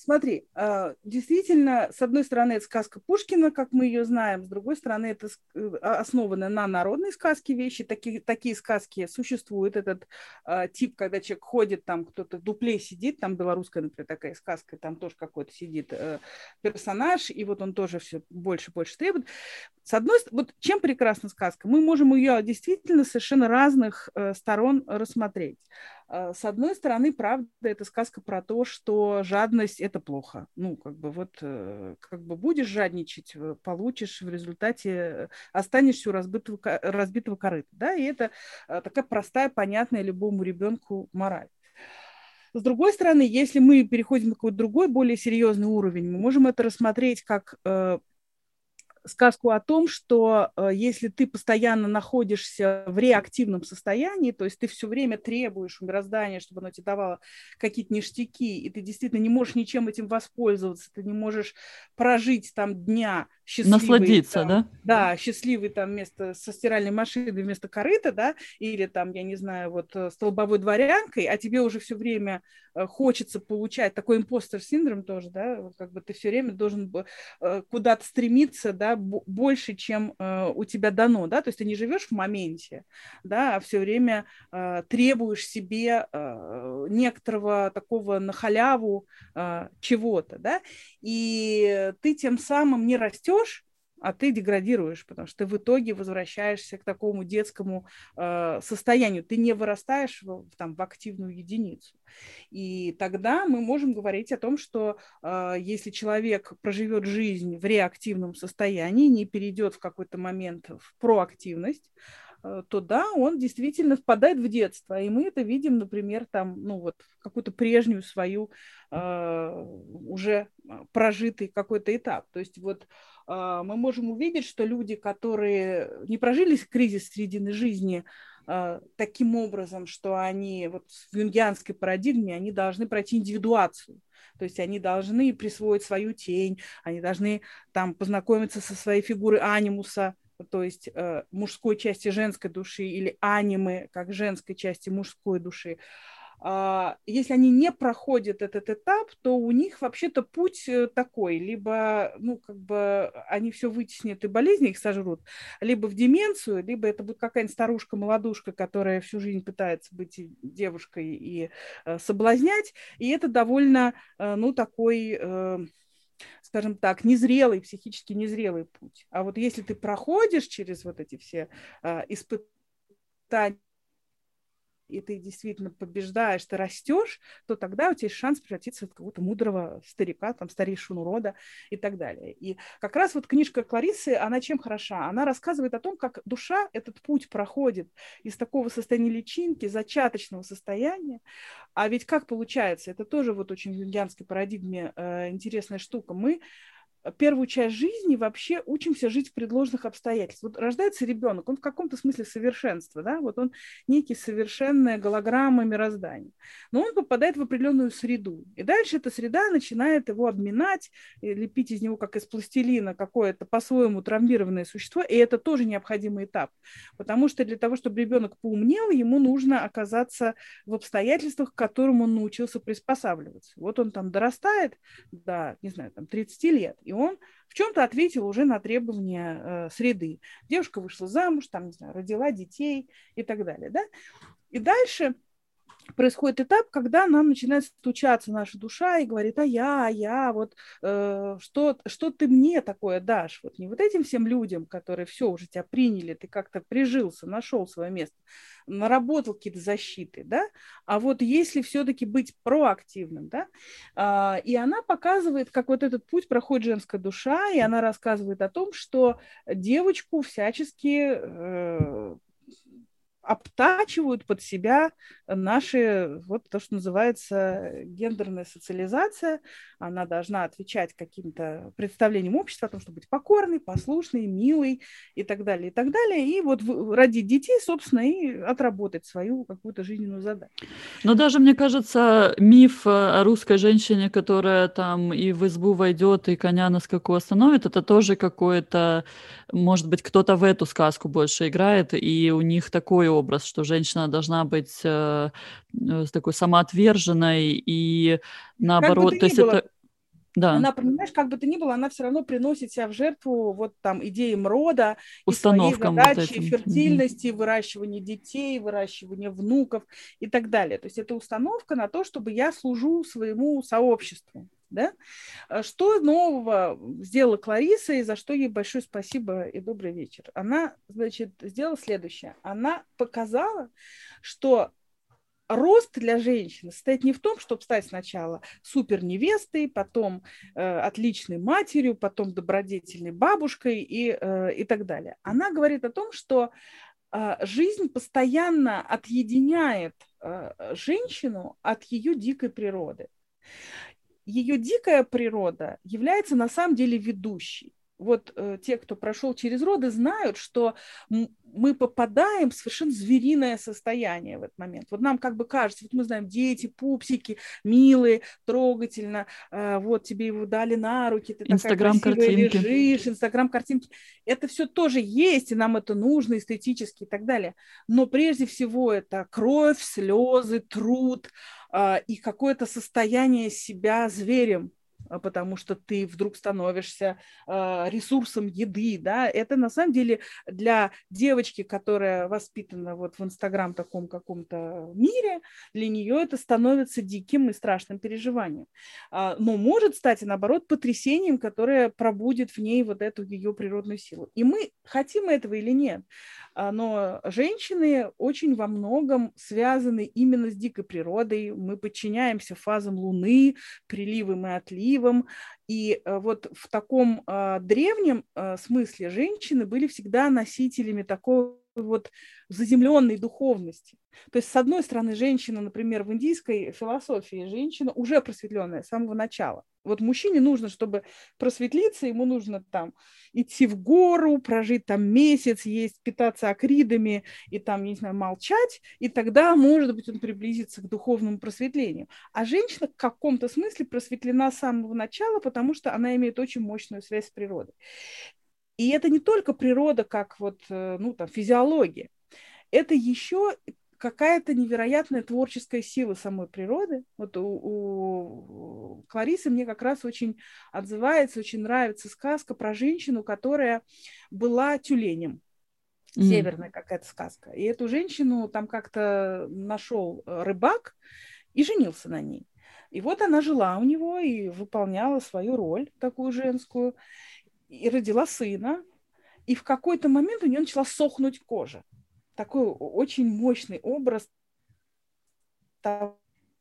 Смотри, а, действительно, с одной стороны, это сказка Пушкина, как мы ее знаем, с другой стороны, это э, а, основано на народной сказке вещи. Такие, такие сказки существуют. Этот э, тип, когда человек ходит, там кто-то в дупле сидит, там белорусская, например, такая сказка, там тоже какой-то сидит э, персонаж, и вот он тоже все больше и больше требует. С одной стороны, вот чем прекрасна сказка? Мы можем ее действительно совершенно разных э, сторон рассмотреть. А, с одной стороны, правда, это сказка про то, что жадность – это плохо. Ну, как бы вот, э, как бы будешь жадничать, э, получишь в результате, э, останешься у разбитого, разбитого корыта, да, и это такая простая, понятная любому ребенку мораль. С другой стороны, если мы переходим на какой-то другой, более серьезный уровень, мы можем это рассмотреть как сказку о том, что э, если ты постоянно находишься в реактивном состоянии, то есть ты все время требуешь у мироздания, чтобы оно тебе давало какие-то ништяки, и ты действительно не можешь ничем этим воспользоваться, ты не можешь прожить там дня счастливый. Насладиться, там, да? Да, счастливый там вместо со стиральной машины вместо корыта, да, или там, я не знаю, вот э, столбовой дворянкой, а тебе уже все время э, хочется получать такой импостер синдром тоже, да, как бы ты все время должен куда-то стремиться, да, больше, чем э, у тебя дано, да, то есть ты не живешь в моменте, да, а все время э, требуешь себе э, некоторого такого на халяву э, чего-то, да, и ты тем самым не растешь, а ты деградируешь, потому что ты в итоге возвращаешься к такому детскому э, состоянию. Ты не вырастаешь в, там, в активную единицу. И тогда мы можем говорить о том, что э, если человек проживет жизнь в реактивном состоянии, не перейдет в какой-то момент в проактивность, Э, то да, он действительно впадает в детство. И мы это видим, например, там, ну вот, какую-то прежнюю свою э, уже прожитый какой-то этап. То есть вот э, мы можем увидеть, что люди, которые не прожили кризис середины жизни э, таким образом, что они вот в юнгианской парадигме, они должны пройти индивидуацию. То есть они должны присвоить свою тень, они должны там познакомиться со своей фигурой анимуса, то есть э, мужской части женской души или анимы как женской части мужской души, э, если они не проходят этот этап, то у них вообще-то путь э, такой, либо, ну, как бы они все вытеснят и болезни их сожрут, либо в деменцию, либо это будет какая-нибудь старушка-молодушка, которая всю жизнь пытается быть девушкой и э, соблазнять, и это довольно, э, ну, такой... Скажем так, незрелый, психически незрелый путь. А вот если ты проходишь через вот эти все испытания, и ты действительно побеждаешь, ты растешь, то тогда у тебя есть шанс превратиться в какого-то мудрого старика, там, старейшину рода и так далее. И как раз вот книжка Кларисы, она чем хороша? Она рассказывает о том, как душа этот путь проходит из такого состояния личинки, зачаточного состояния. А ведь как получается? Это тоже вот очень в юнгианской парадигме э, интересная штука. Мы первую часть жизни вообще учимся жить в предложенных обстоятельствах. Вот рождается ребенок, он в каком-то смысле совершенство, да, вот он некий совершенная голограмма мироздания. Но он попадает в определенную среду. И дальше эта среда начинает его обминать, лепить из него, как из пластилина, какое-то по-своему травмированное существо. И это тоже необходимый этап. Потому что для того, чтобы ребенок поумнел, ему нужно оказаться в обстоятельствах, к которым он научился приспосабливаться. Вот он там дорастает до, не знаю, там 30 лет, и он в чем-то ответил уже на требования э, среды. Девушка вышла замуж, там, не знаю, родила детей и так далее, да. И дальше происходит этап, когда нам начинает стучаться наша душа и говорит, а я, я, вот э, что, что ты мне такое дашь? Вот не вот этим всем людям, которые все уже тебя приняли, ты как-то прижился, нашел свое место, наработал какие-то защиты, да, а вот если все-таки быть проактивным, да, э, и она показывает, как вот этот путь проходит женская душа, и она рассказывает о том, что девочку всячески э, обтачивают под себя наши, вот то, что называется гендерная социализация. Она должна отвечать каким-то представлениям общества о том, чтобы быть покорной, послушной, милой и так далее, и так далее. И вот родить детей, собственно, и отработать свою какую-то жизненную задачу. Но даже, мне кажется, миф о русской женщине, которая там и в избу войдет, и коня на скаку остановит, это тоже какое-то, может быть, кто-то в эту сказку больше играет, и у них такой образ, что женщина должна быть э, э такой самоотверженной и наоборот, то есть было. это да. Она, понимаешь, как бы то ни было, она все равно приносит себя в жертву вот там идеям рода, Установкам и своей задачи, вот фертильности, mm-hmm. выращивания детей, выращивания внуков и так далее. То есть это установка на то, чтобы я служу своему сообществу. Да? А что нового сделала Клариса, и за что ей большое спасибо и добрый вечер? Она, значит, сделала следующее. Она показала, что рост для женщины состоит не в том, чтобы стать сначала супер невестой, потом э, отличной матерью, потом добродетельной бабушкой и, э, и так далее. Она говорит о том, что э, жизнь постоянно отъединяет э, женщину от ее дикой природы. Ее дикая природа является на самом деле ведущей вот э, те, кто прошел через роды, знают, что мы попадаем в совершенно звериное состояние в этот момент. Вот нам как бы кажется, вот мы знаем, дети, пупсики, милые, трогательно, э, вот тебе его дали на руки, ты Инстаграм такая красивая картинки. лежишь, Инстаграм картинки. Это все тоже есть, и нам это нужно эстетически и так далее. Но прежде всего это кровь, слезы, труд и какое-то состояние себя зверем, а, потому что ты вдруг становишься э, ресурсом еды, да, это на самом деле для девочки, которая воспитана вот в Инстаграм таком каком-то мире, для нее это становится диким и страшным переживанием. А, но может стать, наоборот, потрясением, которое пробудет в ней вот эту ее природную силу. И мы хотим этого или нет, а, но женщины очень во многом связаны именно с дикой природой. Мы подчиняемся фазам Луны, приливам и отливам. И э, вот в таком а, древнем а, смысле женщины были всегда носителями такой вот заземленной духовности. То есть, с одной стороны, женщина, например, в индийской философии, женщина уже просветленная с самого начала. Вот мужчине нужно, чтобы просветлиться, ему нужно там идти в гору, прожить там месяц, есть, питаться акридами и там, не знаю, молчать, и тогда, может быть, он приблизится к духовному просветлению. А женщина в каком-то смысле просветлена с самого начала, потому что она имеет очень мощную связь с природой. И это не только природа, как вот, э, ну, там, физиология. Это еще какая-то невероятная творческая сила самой природы. Вот у, у Кларисы мне как раз очень отзывается, очень нравится сказка про женщину, которая была тюленем. Mm. Северная какая-то сказка. И эту женщину там как-то нашел рыбак и женился на ней. И вот она жила у него и выполняла свою роль, такую женскую, и родила сына. И в какой-то момент у нее начала сохнуть кожа такой очень мощный образ того,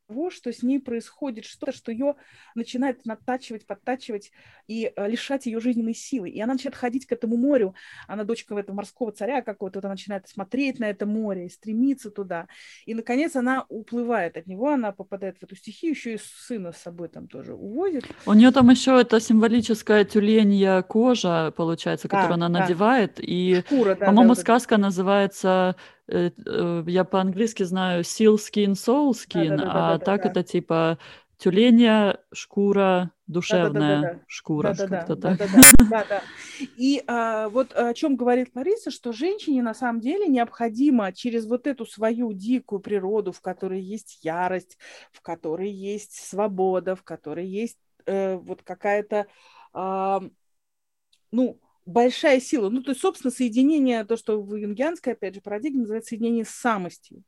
того, что с ней происходит что-то, что ее начинает натачивать, подтачивать и э, лишать ее жизненной силы. И она начинает ходить к этому морю. Она дочка этого морского царя какого-то, вот она начинает смотреть на это море и стремиться туда. И, наконец, она уплывает от него, она попадает в эту стихию, еще и сына с собой там тоже увозит. У нее там еще это символическая тюленья кожа, получается, которую да, она да. надевает. И, Шкура, да, по-моему, да, сказка да. называется я по-английски знаю seal skin, soul skin, а так это типа тюленя, шкура, душевная шкура, как-то так. Да, да. И а, вот о чем говорит Лариса, что женщине на самом деле необходимо через вот эту свою дикую природу, в которой есть ярость, в которой есть свобода, в которой есть э, вот какая-то, э, ну, большая сила. Ну, то есть, собственно, соединение, то, что в юнгианской, опять же, парадигме называется соединение с самостью.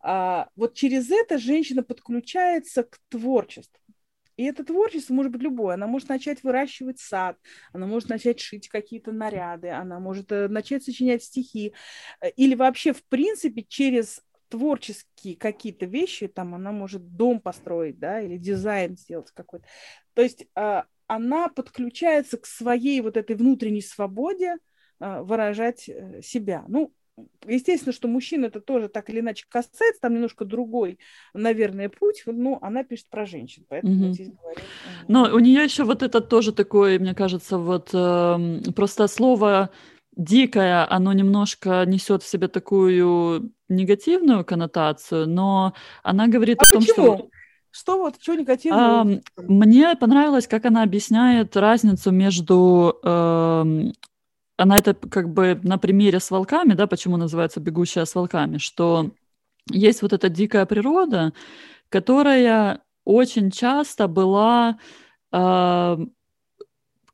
А, вот через это женщина подключается к творчеству. И это творчество может быть любое. Она может начать выращивать сад, она может начать шить какие-то наряды, она может э, начать сочинять стихи. Э, или вообще, в принципе, через творческие какие-то вещи, там она может дом построить, да, или дизайн сделать какой-то. То есть а, она подключается к своей вот этой внутренней свободе а, выражать э, себя. Ну, естественно, что мужчин это тоже так или иначе касается, там немножко другой, наверное, путь, но она пишет про женщин, поэтому mm-hmm. здесь говорим. Но у нее еще вот это тоже такое, мне кажется, вот э, просто слово дикое, оно немножко несет в себе такую негативную коннотацию, но она говорит а о том, почему? что... Что вот, что негативного? А, мне понравилось, как она объясняет разницу между... Э, она это как бы на примере с волками, да, почему называется «бегущая с волками», что есть вот эта дикая природа, которая очень часто была э,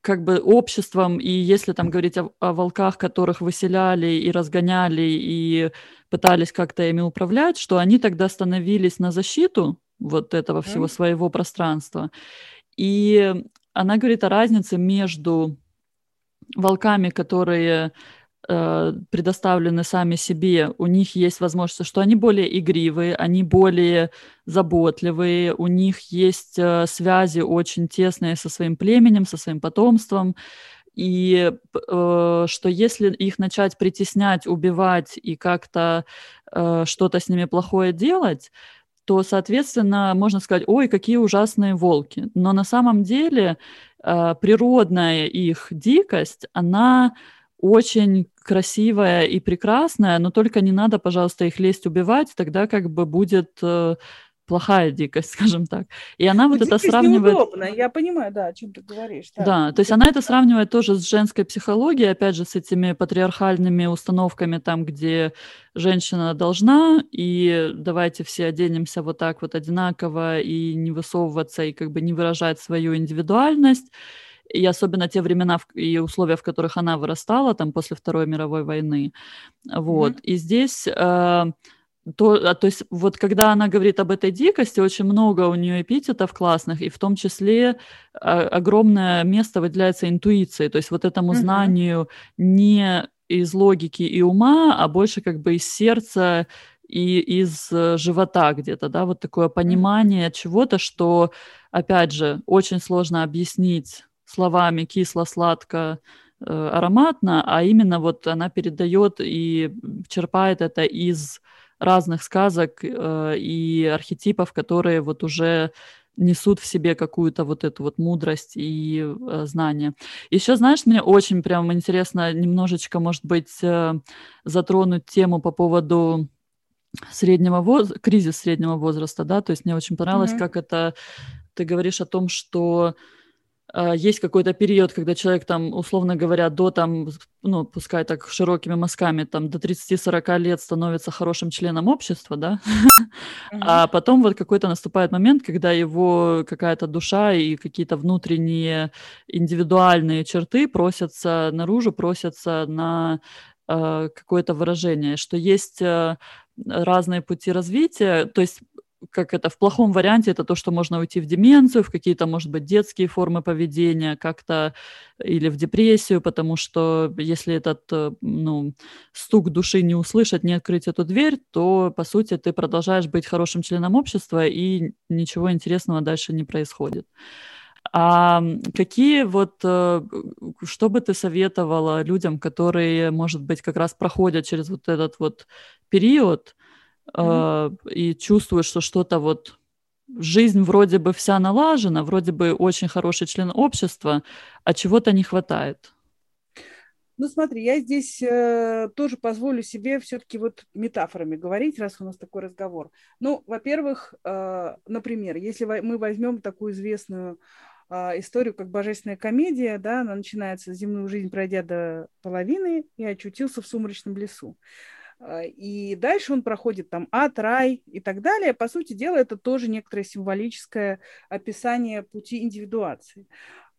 как бы обществом, и если там говорить о, о волках, которых выселяли и разгоняли, и пытались как-то ими управлять, что они тогда становились на защиту вот этого mm-hmm. всего своего пространства. И она говорит о разнице между волками, которые э, предоставлены сами себе, у них есть возможность, что они более игривые, они более заботливые, у них есть э, связи очень тесные со своим племенем, со своим потомством, и э, что если их начать притеснять, убивать и как-то э, что-то с ними плохое делать, то, соответственно, можно сказать, ой, какие ужасные волки. Но на самом деле э, природная их дикость, она очень красивая и прекрасная, но только не надо, пожалуйста, их лезть убивать, тогда как бы будет э, плохая дикость, скажем так. И она вот это сравнивает... неудобно, я понимаю, да, о чем ты говоришь. Да, да то есть она это сравнивает тоже с женской психологией, опять же, с этими патриархальными установками, там, где женщина должна, и давайте все оденемся вот так вот одинаково, и не высовываться, и как бы не выражать свою индивидуальность. И особенно те времена и условия, в которых она вырастала, там, после Второй мировой войны. Вот. Mm-hmm. И здесь... Э, то, а, то есть вот когда она говорит об этой дикости, очень много у нее эпитетов классных, и в том числе а, огромное место выделяется интуицией, то есть вот этому uh-huh. знанию не из логики и ума, а больше как бы из сердца и из э, живота где-то, да, вот такое понимание uh-huh. чего-то, что, опять же, очень сложно объяснить словами кисло-сладко, э, ароматно, а именно вот она передает и черпает это из разных сказок э, и архетипов, которые вот уже несут в себе какую-то вот эту вот мудрость и э, знание. Еще, знаешь, мне очень прям интересно немножечко, может быть, э, затронуть тему по поводу среднего возраста, кризис среднего возраста, да, то есть мне очень понравилось, mm-hmm. как это ты говоришь о том, что есть какой-то период, когда человек там, условно говоря, до там, ну, пускай так широкими мазками, там, до 30-40 лет становится хорошим членом общества, да, mm-hmm. а потом вот какой-то наступает момент, когда его какая-то душа и какие-то внутренние индивидуальные черты просятся наружу, просятся на э, какое-то выражение, что есть э, разные пути развития, то есть как это в плохом варианте, это то, что можно уйти в деменцию, в какие-то, может быть, детские формы поведения, как-то или в депрессию, потому что если этот, э, ну, стук души не услышать, не открыть эту дверь, то, по сути, ты продолжаешь быть хорошим членом общества, и ничего интересного дальше не происходит. А какие вот, э, что бы ты советовала людям, которые, может быть, как раз проходят через вот этот вот период, mm-hmm. э, и чувствуешь, что что-то вот жизнь вроде бы вся налажена, вроде бы очень хороший член общества, а чего-то не хватает. Ну, смотри, я здесь э, тоже позволю себе все-таки вот метафорами говорить, раз у нас такой разговор. Ну, во-первых, э, например, если мы возьмем такую известную э, историю, как божественная комедия, да, она начинается земную жизнь, пройдя до половины, и очутился в сумрачном лесу. А, и дальше он проходит там ад, рай и так далее. По сути дела, это тоже некоторое символическое описание пути индивидуации.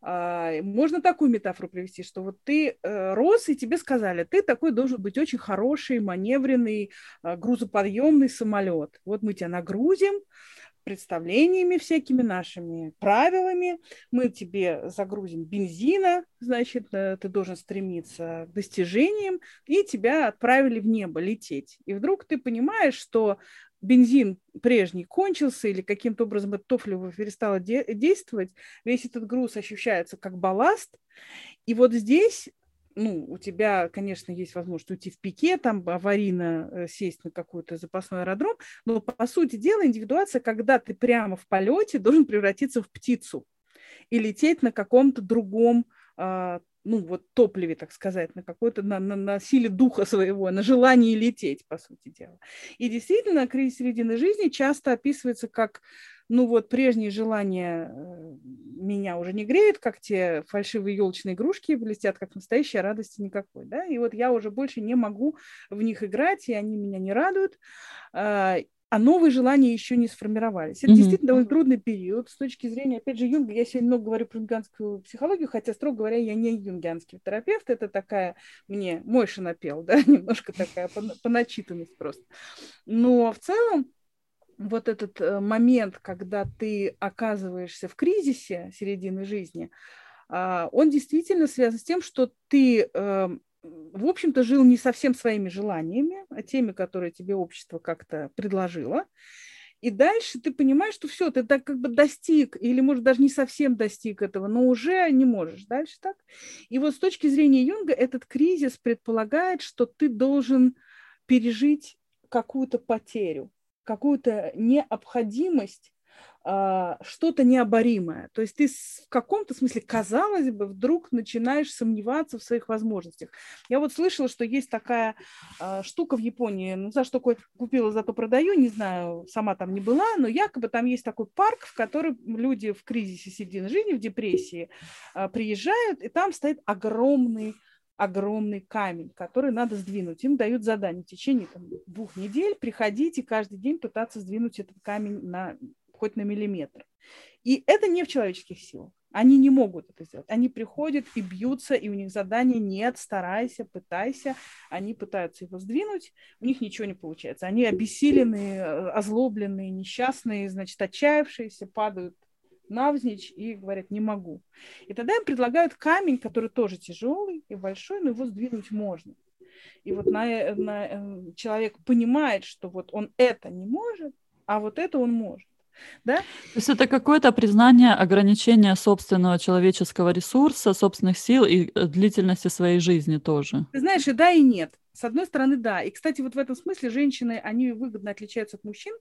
А, можно такую метафору привести, что вот ты э, рос, и тебе сказали, ты такой должен быть очень хороший, маневренный, а, грузоподъемный самолет. Вот мы тебя нагрузим, представлениями всякими нашими правилами. Мы тебе загрузим бензина, значит, э, ты должен стремиться к достижениям, и тебя отправили в небо лететь. И вдруг ты понимаешь, что бензин прежний кончился или каким-то образом это топливо перестало де- действовать, весь этот груз ощущается как балласт. И вот здесь ну, у тебя, конечно, есть возможность уйти в пике, там аварийно э, сесть на какой-то запасной аэродром, но, по сути дела, индивидуация, когда ты прямо в полете должен превратиться в птицу и лететь на каком-то другом а, ну, вот топливе, так сказать, на какой-то, на, на, на силе духа своего, на желании лететь, по сути дела. И действительно, кризис середины жизни часто описывается как ну вот прежние желания э, меня уже не греют, как те фальшивые елочные игрушки блестят, как настоящая радости никакой, да, и вот я уже больше не могу в них играть, и они меня не радуют, а, а новые желания еще не сформировались. Это mm-hmm. действительно довольно трудный период с точки зрения, опять же, Юнга. Я сегодня много говорю про юнгианскую психологию, хотя, строго говоря, я не юнгианский терапевт. Это такая мне Мойша напел, да, немножко такая по, по начитанность просто. Но в целом вот этот э, момент, когда ты оказываешься в кризисе середины жизни, а, он действительно связан с тем, что ты, эм, в общем-то, жил не совсем своими желаниями, а теми, которые тебе общество как-то предложило. И дальше ты понимаешь, что все, ты так как бы достиг, или, может, даже не совсем достиг этого, но уже не можешь дальше так. И вот с точки зрения Юнга этот кризис предполагает, что ты должен пережить какую-то потерю какую-то необходимость, а, что-то необоримое. То есть ты в каком-то смысле, казалось бы, вдруг начинаешь сомневаться в своих возможностях. Я вот слышала, что есть такая а, штука в Японии, ну, за что купила, зато продаю, не знаю, сама там не была, но якобы там есть такой парк, в который люди в кризисе середины жизни, в депрессии а, приезжают, и там стоит огромный огромный камень, который надо сдвинуть. Им дают задание в течение там, двух недель приходить и каждый день пытаться сдвинуть этот камень на, хоть на миллиметр. И это не в человеческих силах. Они не могут это сделать. Они приходят и бьются, и у них задание нет, старайся, пытайся. Они пытаются его сдвинуть, у них ничего не получается. Они обессиленные, озлобленные, несчастные, значит, отчаявшиеся, падают навзничь и говорят, не могу. И тогда им предлагают камень, который тоже тяжелый и большой, но его сдвинуть можно. И вот на, на, э, человек понимает, что вот он это не может, а вот это он может. Да? То есть это какое-то признание ограничения собственного человеческого ресурса, собственных сил и э, длительности своей жизни тоже. Ты знаешь, и да, и нет. С одной стороны, да. И, кстати, вот в этом смысле женщины, они выгодно отличаются от мужчин,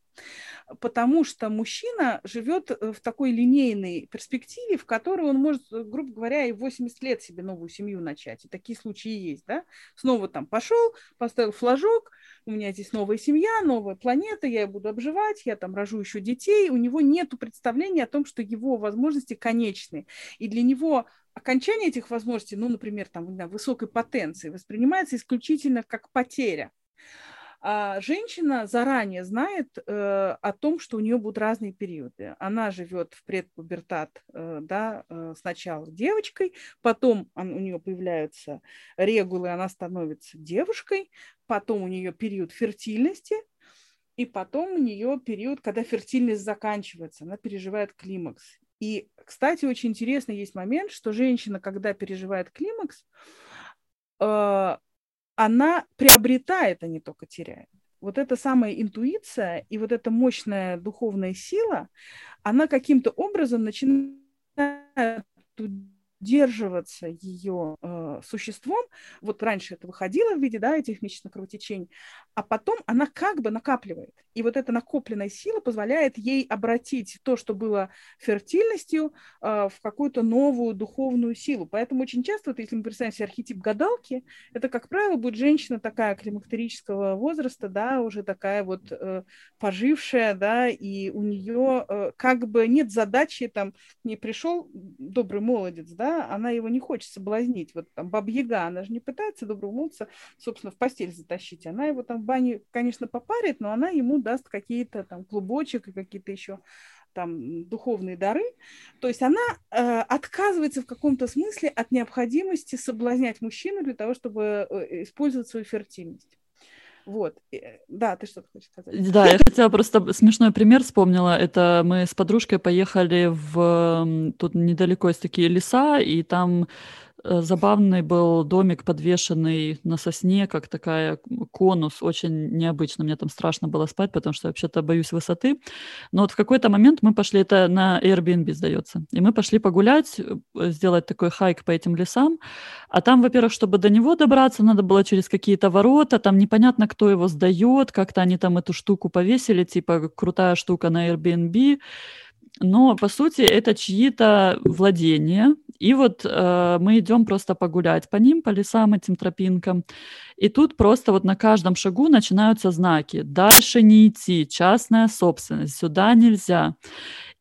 потому что мужчина живет э, в такой линейной перспективе, в которой он может, э, грубо говоря, и в 80 лет себе новую семью начать. И такие случаи есть, да. Снова там пошел, поставил флажок, у меня здесь новая семья, новая планета, я буду обживать, я там рожу еще детей. У него нет представления о том, что его возможности конечны. И для него окончание этих возможностей, ну, например, там, знаю, высокой потенции, воспринимается исключительно как потеря. А женщина заранее знает э, о том, что у нее будут разные периоды. Она живет в предпубертат э, да, э, сначала девочкой, потом он, у нее появляются регулы, она становится девушкой, потом у нее период фертильности, и потом у нее период, когда фертильность заканчивается, она переживает климакс. И, кстати, очень интересный есть момент, что женщина, когда переживает климакс, э, она приобретает, а не только теряет. Вот эта самая интуиция и вот эта мощная духовная сила, она каким-то образом начинает удерживаться ее э, существом. Вот раньше это выходило в виде да, этих месячных кровотечений, а потом она как бы накапливает. И вот эта накопленная сила позволяет ей обратить то, что было фертильностью, э, в какую-то новую духовную силу. Поэтому очень часто, вот, если мы представим себе архетип гадалки, это, как правило, будет женщина такая климактерического возраста, да, уже такая вот э, пожившая, да, и у нее э, как бы нет задачи, там, не пришел добрый молодец, да, она его не хочет соблазнить. Вот там Баба-Яга, она же не пытается доброго молодца, собственно, в постель затащить. Она его там в бане, конечно, попарит, но она ему даст какие-то там клубочек и какие-то еще там духовные дары. То есть она э, отказывается в каком-то смысле от необходимости соблазнять мужчину для того, чтобы э, использовать свою фертильность. Вот. Э, да, ты что-то хочешь сказать? Да, я хотела просто смешной пример вспомнила. Это мы с подружкой поехали в... Тут недалеко есть такие леса, и там забавный был домик, подвешенный на сосне, как такая конус, очень необычно. Мне там страшно было спать, потому что вообще-то боюсь высоты. Но вот в какой-то момент мы пошли, это на Airbnb сдается, и мы пошли погулять, э, сделать такой хайк по этим лесам. А там, во-первых, чтобы до него добраться, надо было через какие-то ворота, там непонятно, кто его сдает, как-то они там эту штуку повесили, типа крутая штука на Airbnb но по сути это чьи-то владения. И вот э, мы идем просто погулять по ним, по лесам, этим тропинкам. И тут просто вот на каждом шагу начинаются знаки. Дальше не идти, частная собственность, сюда нельзя.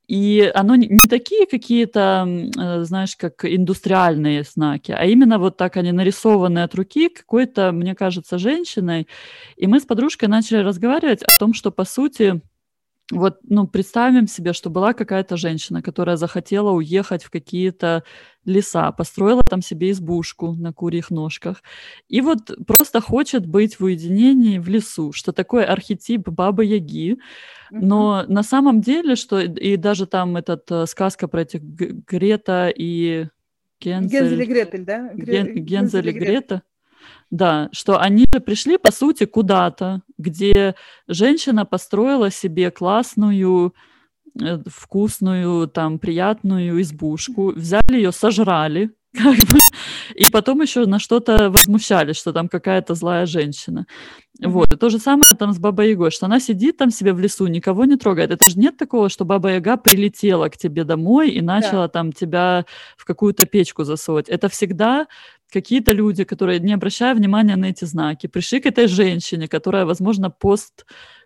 И оно не, не такие какие-то, э, знаешь, как индустриальные знаки, а именно вот так они нарисованы от руки какой-то, мне кажется, женщиной. И мы с подружкой начали разговаривать о том, что, по сути, вот, ну, представим себе, что была какая-то женщина, которая захотела уехать в какие-то леса, построила там себе избушку на курьих ножках, и вот просто хочет быть в уединении в лесу, что такое архетип Бабы-Яги, но на самом деле, что и даже там этот э, сказка про этих Грета и Гензель... Гензель и Гретель, да? Ген... Гензель и Грета. Да, что они же пришли, по сути, куда-то, где женщина построила себе классную, э, вкусную, там, приятную избушку, взяли ее, сожрали, как бы, и потом еще на что-то возмущались, что там какая-то злая женщина. Вот, и то же самое там с Бабой Ягой, что она сидит там себе в лесу, никого не трогает. Это же нет такого, что Баба Яга прилетела к тебе домой и начала да. там тебя в какую-то печку засовывать. Это всегда какие-то люди, которые, не обращая внимания на эти знаки, пришли к этой женщине, которая, возможно, пост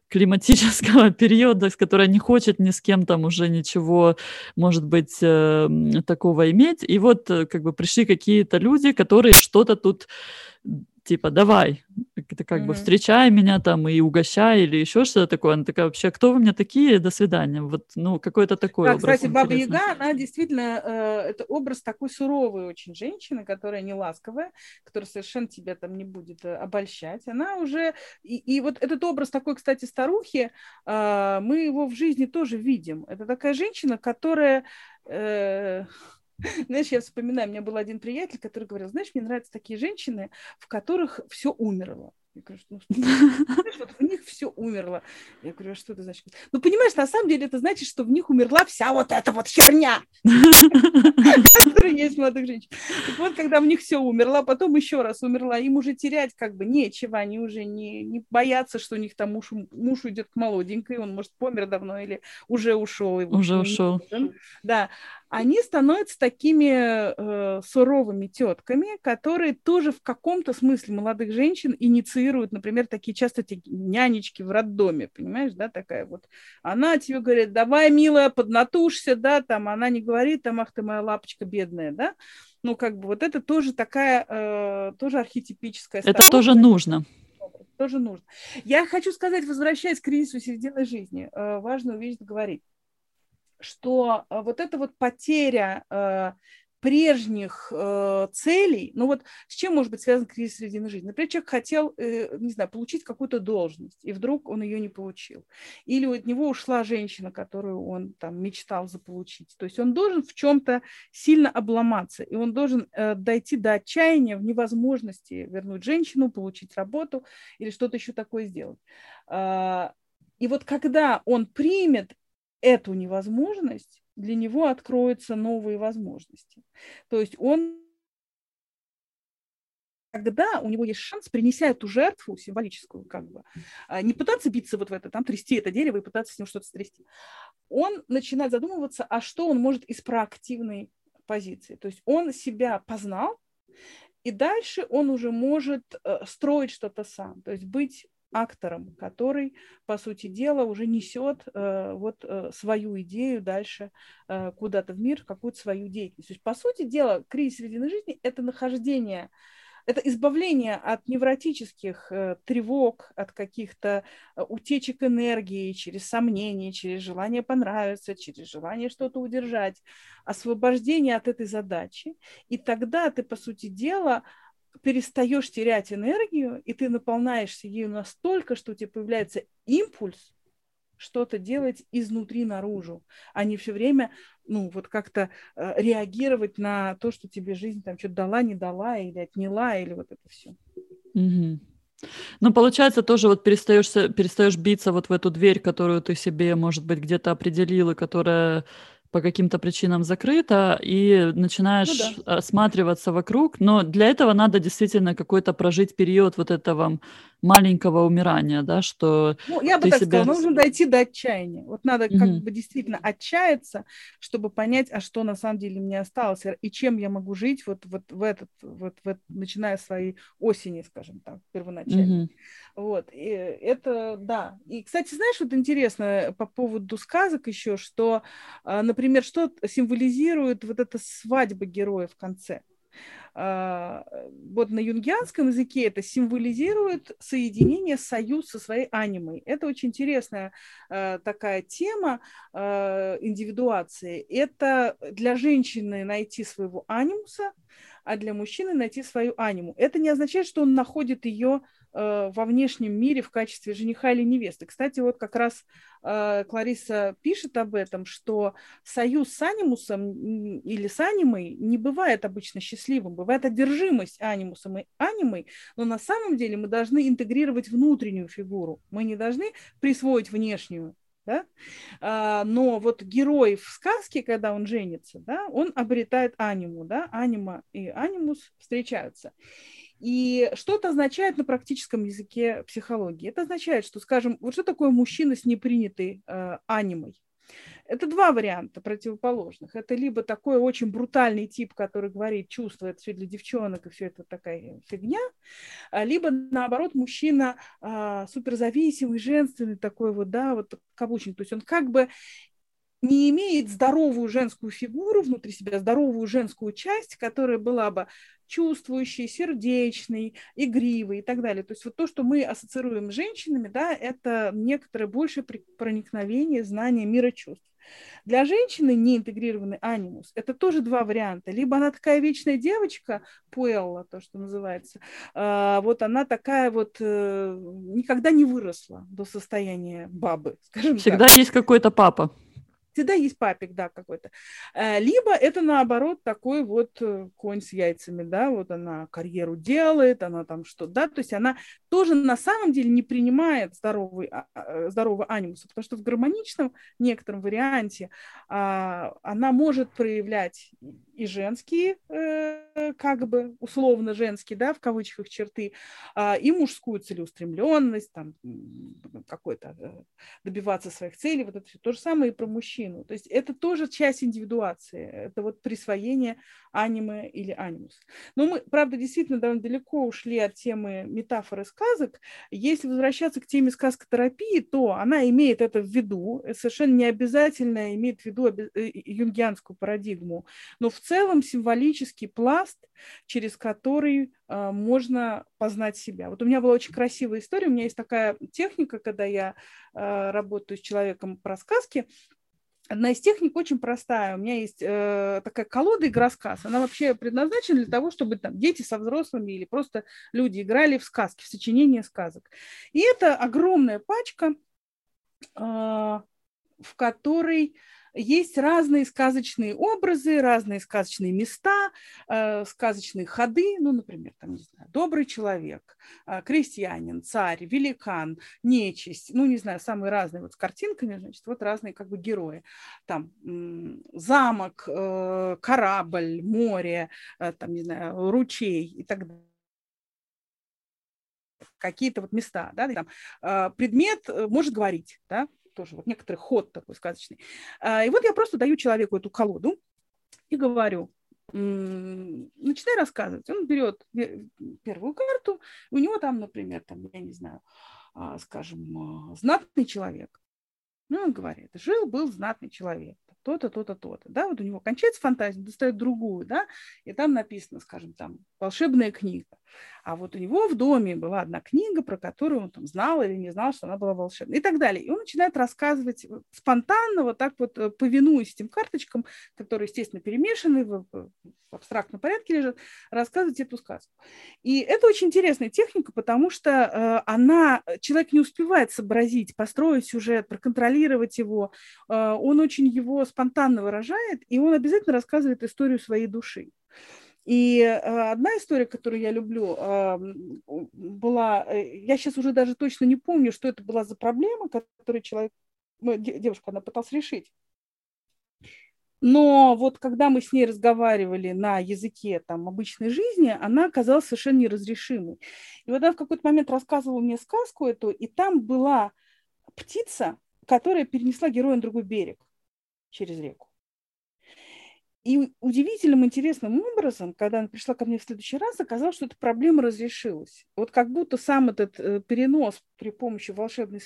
климатического периода, с которой не хочет ни с кем там уже ничего, может быть, э, такого иметь. И вот э, как бы пришли какие-то люди, которые что-то тут типа, давай, это как mm-hmm. бы встречай меня там и угощай или еще что-то такое. Она такая, вообще, кто вы мне такие? До свидания. Вот, ну, какой-то такой да, образ. Кстати, Баба Яга, она действительно, э, это образ такой суровой очень женщины, которая не ласковая, которая совершенно тебя там не будет э, обольщать. Она уже, и, и вот этот образ такой, кстати, старухи, э, мы его в жизни тоже видим. Это такая женщина, которая... Э, знаешь, я вспоминаю, у меня был один приятель, который говорил, знаешь, мне нравятся такие женщины, в которых все умерло. Я говорю, ну, что, знаешь, вот в них все умерло. Я говорю, а что это значит? Ну, понимаешь, на самом деле это значит, что в них умерла вся вот эта вот херня, которая есть молодых женщин. Вот, когда в них все умерло, потом еще раз умерла, им уже терять как бы нечего, они уже не, не боятся, что у них там муж, муж уйдет к молоденькой, он, может, помер давно или уже ушел. Уже ушел. Да, они становятся такими э, суровыми тетками, которые тоже в каком-то смысле молодых женщин инициируют, например, такие часто эти нянечки в роддоме, понимаешь, да, такая вот. Она тебе говорит, давай, милая, поднатушься, да, там, она не говорит, там, ах ты моя лапочка бедная, да, ну, как бы вот это тоже такая, э, тоже архетипическая Это тоже нужно. Тоже нужно. Я хочу сказать, возвращаясь к кризису середины жизни, э, важную вещь говорить что э, вот эта вот потеря э, прежних э, целей, ну вот с чем может быть связан кризис середины жизни? Например, человек хотел, э, не знаю, получить какую-то должность, и вдруг он ее не получил. Или от него ушла женщина, которую он там мечтал заполучить. То есть он должен в чем-то сильно обломаться, и он должен э, дойти до отчаяния в невозможности вернуть женщину, получить работу или что-то еще такое сделать. Э, и вот когда он примет эту невозможность, для него откроются новые возможности. То есть он когда у него есть шанс, принеся эту жертву символическую, как бы, а, не пытаться биться вот в это, там, трясти это дерево и пытаться с ним что-то стрясти, он начинает задумываться, а что он может из проактивной позиции. То есть он себя познал, и дальше он уже может э, строить что-то сам, то есть быть актором, который, по сути дела, уже несет э, вот э, свою идею дальше э, куда-то в мир, какую-то свою деятельность. То есть, по сути дела, кризис середины жизни – это нахождение это избавление от невротических тревог, от каких-то утечек энергии через сомнения, через желание понравиться, через желание что-то удержать, освобождение от этой задачи. И тогда ты, по сути дела, перестаешь терять энергию, и ты наполняешься ею настолько, что у тебя появляется импульс, что-то делать изнутри наружу, а не все время, ну, вот как-то э, реагировать на то, что тебе жизнь там что-то дала, не дала, или отняла, или вот это все. Угу. Ну, получается, тоже вот перестаешь, перестаешь биться вот в эту дверь, которую ты себе, может быть, где-то определила, которая по каким-то причинам закрыта, и начинаешь ну, да. осматриваться вокруг. Но для этого надо действительно какой-то прожить период вот этого маленького умирания, да, что Ну, я бы так себе... сказала, нужно дойти до отчаяния. Вот надо угу. как бы действительно отчаяться, чтобы понять, а что на самом деле мне осталось, и чем я могу жить вот, вот в этот, вот, вот начиная с своей осени, скажем так, первоначально. Угу. Вот, и это, да. И, кстати, знаешь, вот интересно по поводу сказок еще, что, а, например, что символизирует вот эта свадьба героя в конце – а, вот на юнгианском языке это символизирует соединение, союз со своей анимой. Это очень интересная а, такая тема индивидуации. Это для женщины найти своего анимуса, а для мужчины найти свою аниму. Это не означает, что он находит ее Э, во внешнем мире в качестве жениха или невесты. Кстати, вот как раз э, Клариса пишет об этом, что союз с анимусом или с анимой не бывает обычно счастливым, бывает одержимость анимусом и анимой, но на самом деле мы должны интегрировать внутреннюю фигуру, мы не должны присвоить внешнюю. Да? А, но вот герой в сказке, когда он женится, да, он обретает аниму, да, анима и анимус встречаются. И что это означает на практическом языке психологии? Это означает, что, скажем, вот что такое мужчина с непринятой э, анимой? Это два варианта противоположных. Это либо такой очень брутальный тип, который говорит, чувствует все для девчонок, и все это такая фигня, а либо наоборот мужчина а, суперзависимый, женственный такой вот, да, вот каблучник. То есть он как бы не имеет здоровую женскую фигуру внутри себя, здоровую женскую часть, которая была бы чувствующий, сердечный, игривый и так далее. То есть вот то, что мы ассоциируем с женщинами, да, это некоторое большее проникновение, знание мира чувств. Для женщины неинтегрированный анимус – это тоже два варианта. Либо она такая вечная девочка, пуэлла, то, что называется, а, вот она такая вот э, никогда не выросла до состояния бабы, скажем Всегда так. есть какой-то папа всегда есть папик, да, какой-то. Э, либо это, наоборот, такой вот э, конь с яйцами, да, вот она карьеру делает, она там что, да, то есть она тоже на самом деле не принимает здоровый, а, а, здорового анимуса, потому что в гармоничном некотором варианте а, она может проявлять и женские, э, как бы условно женские, да, в кавычках черты, и мужскую целеустремленность, там, какой-то добиваться своих целей, вот это все. То же самое и про мужчин мужчину. То есть это тоже часть индивидуации, это вот присвоение аниме или анимус. Но мы, правда, действительно довольно далеко ушли от темы метафоры сказок. Если возвращаться к теме сказкотерапии, то она имеет это в виду, совершенно не обязательно имеет в виду э, юнгианскую парадигму, но в целом символический пласт, через который э, можно познать себя. Вот у меня была очень красивая история, у меня есть такая техника, когда я э, работаю с человеком про сказки, Одна из техник очень простая. У меня есть э, такая колода игросказ. Она вообще предназначена для того, чтобы там, дети со взрослыми или просто люди играли в сказки, в сочинение сказок. И это огромная пачка, э, в которой есть разные сказочные образы, разные сказочные места, э, сказочные ходы, ну, например, там, не знаю, добрый человек, э, крестьянин, царь, великан, нечисть, ну, не знаю, самые разные вот с картинками, значит, вот разные как бы герои. Там замок, э, корабль, море, там, не знаю, ручей и так далее какие-то вот места, да, там, предмет может говорить, да, тоже вот некоторый ход такой сказочный. А, и вот я просто даю человеку эту колоду и говорю, начинай рассказывать. Он берет первую карту, у него там, например, там, я не знаю, а, скажем, а, знатный человек. Ну, он говорит, жил-был знатный человек. То-то, то-то, то-то, да, вот у него кончается фантазия, достает другую, да, и там написано, скажем, там, волшебная книга. А вот у него в доме была одна книга, про которую он там знал или не знал, что она была волшебной и так далее. И он начинает рассказывать спонтанно, вот так вот э, повинуясь этим карточкам, которые, естественно, перемешаны в, в абстрактном порядке лежат, рассказывать эту сказку. И это очень интересная техника, потому что э, она, человек не успевает сообразить, построить сюжет, проконтролировать его, э, он очень его спонтанно выражает, и он обязательно рассказывает историю своей души. И э, одна история, которую я люблю, э, была, э, я сейчас уже даже точно не помню, что это была за проблема, которую человек, девушка, она пыталась решить. Но вот когда мы с ней разговаривали на языке там, обычной жизни, она оказалась совершенно неразрешимой. И вот она в какой-то момент рассказывала мне сказку эту, и там была птица, которая перенесла героя на другой берег через реку. И удивительным, интересным образом, когда она пришла ко мне в следующий раз, оказалось, что эта проблема разрешилась. Вот как будто сам этот э, перенос при помощи волшебной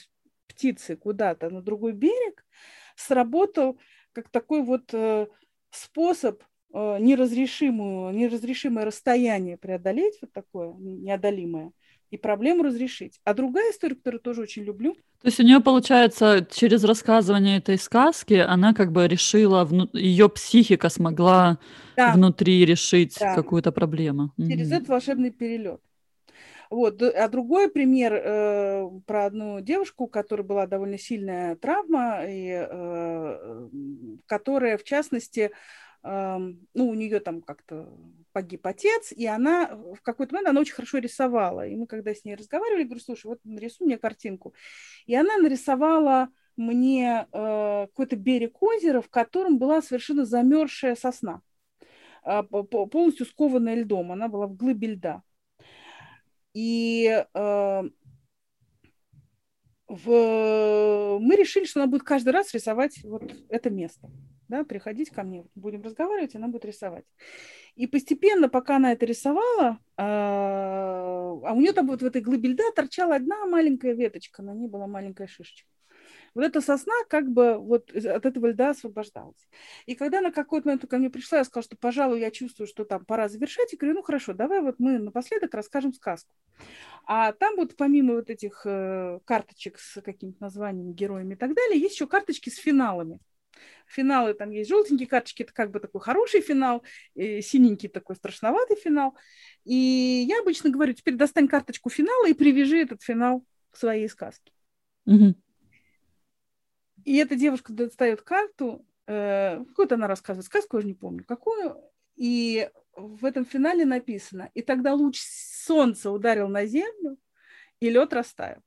птицы куда-то на другой берег сработал как такой вот э, способ э, неразрешимую, неразрешимое расстояние преодолеть, вот такое неодолимое, и проблему разрешить. А другая история, которую тоже очень люблю. То есть у нее, получается, через рассказывание этой сказки она как бы решила, вну... ее психика смогла да. внутри решить да. какую-то проблему. Через угу. этот волшебный перелет. Вот. А другой пример э, про одну девушку, у которой была довольно сильная травма, и, э, которая, в частности, ну, у нее там как-то погиб отец, и она в какой-то момент, она очень хорошо рисовала. И мы когда с ней разговаривали, говорю, слушай, вот нарисуй мне картинку. И она нарисовала мне э, какой-то берег озера, в котором была совершенно замерзшая сосна, э, полностью скованная льдом. Она была в глыбе льда. И э, в... мы решили, что она будет каждый раз рисовать вот это место. Да, приходить ко мне, будем разговаривать, она будет рисовать. И постепенно, пока она это рисовала, а, а у нее там вот в этой глыбе льда торчала одна маленькая веточка, на ней была маленькая шишечка вот эта сосна как бы вот от этого льда освобождалась. И когда на какой-то момент ко мне пришла, я сказала, что, пожалуй, я чувствую, что там пора завершать, и говорю, ну хорошо, давай вот мы напоследок расскажем сказку. А там вот помимо вот этих э, карточек с какими-то названиями, героями и так далее, есть еще карточки с финалами. Финалы там есть желтенькие карточки, это как бы такой хороший финал, синенький такой страшноватый финал. И я обычно говорю, теперь достань карточку финала и привяжи этот финал к своей сказке. Угу. И эта девушка достает карту, э, какую-то она рассказывает, сказку я уже не помню, какую, и в этом финале написано, и тогда луч солнца ударил на землю, и лед растаял.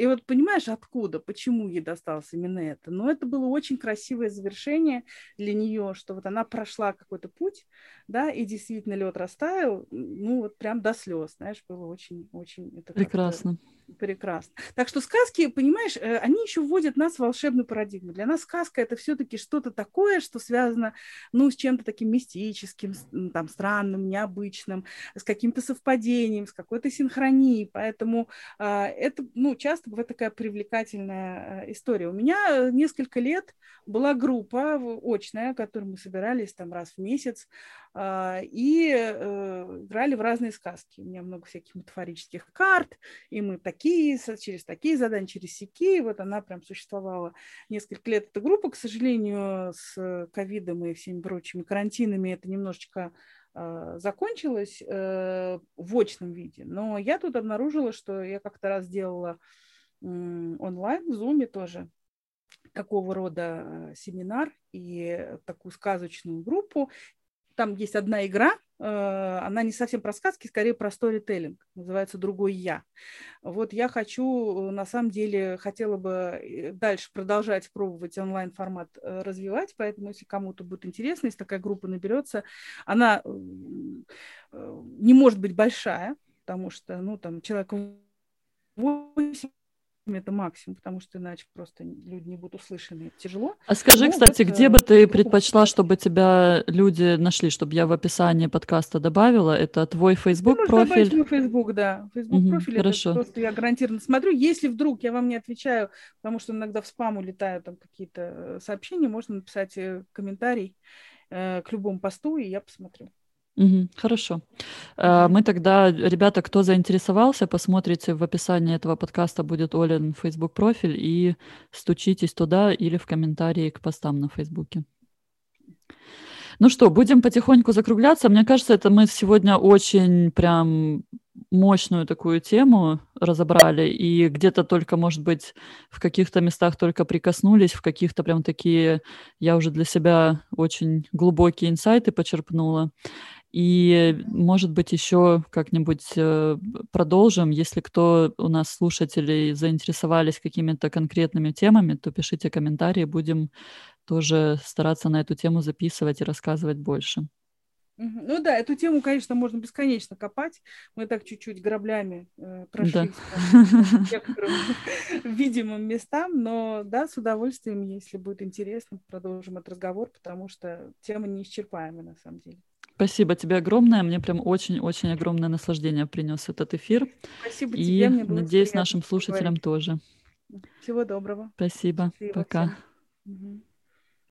И вот понимаешь, откуда, почему ей досталось именно это? Но это было очень красивое завершение для нее, что вот она прошла какой-то путь, да, и действительно лед растаял, ну вот прям до слез, знаешь, было очень-очень... Прекрасно. Прекрасно. Так что сказки, понимаешь, э, они еще вводят нас в волшебную парадигму. Для нас сказка это все-таки что-то такое, что связано, ну, с чем-то таким мистическим, там, странным, необычным, с каким-то совпадением, с какой-то синхронией. Поэтому э, это, ну, часто бывает такая привлекательная э, история. У меня э, несколько лет была группа очная, которую мы собирались там раз в месяц и э, играли в разные сказки. У меня много всяких метафорических карт, и мы такие, через такие задания, через сики. Вот она прям существовала несколько лет, эта группа. К сожалению, с ковидом и всеми прочими карантинами это немножечко э, закончилось э, в очном виде. Но я тут обнаружила, что я как-то раз делала онлайн, в Zoom тоже такого рода э, семинар и такую сказочную группу. Там есть одна игра, э, она не совсем про сказки, скорее про сторителлинг, называется «Другой я». Вот я хочу, э, на самом деле, хотела бы дальше продолжать пробовать онлайн-формат развивать, поэтому, если кому-то будет интересно, если такая группа наберется, она не может быть большая, потому что, ну, там, человек 8 это максимум, потому что иначе просто люди не будут услышаны. Это тяжело. А скажи, ну, кстати, вот, где бы ты предпочла, чтобы тебя люди нашли, чтобы я в описании подкаста добавила? Это твой Facebook ты профиль? Мой Facebook, да. Facebook угу, профиль. Хорошо. Это просто я гарантированно смотрю. Если вдруг я вам не отвечаю, потому что иногда в спам улетают там какие-то э, сообщения, можно написать э, комментарий э, к любому посту, и я посмотрю. Угу, хорошо. Э, мы тогда, ребята, кто заинтересовался, посмотрите в описании этого подкаста будет Олен Facebook профиль и стучитесь туда или в комментарии к постам на Фейсбуке. Ну что, будем потихоньку закругляться. Мне кажется, это мы сегодня очень прям мощную такую тему разобрали, и где-то только, может быть, в каких-то местах только прикоснулись, в каких-то прям такие, я уже для себя очень глубокие инсайты почерпнула. И, может быть, еще как-нибудь э, продолжим. Если кто у нас слушателей заинтересовались какими-то конкретными темами, то пишите комментарии, будем тоже стараться на эту тему записывать и рассказывать больше. Ну да, эту тему, конечно, можно бесконечно копать. Мы так чуть-чуть граблями э, прошли да. некоторым видимым местам, но да, с удовольствием, если будет интересно, продолжим этот разговор, потому что тема неисчерпаемая на самом деле. Спасибо тебе огромное. Мне прям очень-очень огромное наслаждение принес этот эфир. Спасибо и тебе. Мне надеюсь, нашим слушателям поговорить. тоже. Всего доброго. Спасибо. Спасибо Пока. Всем.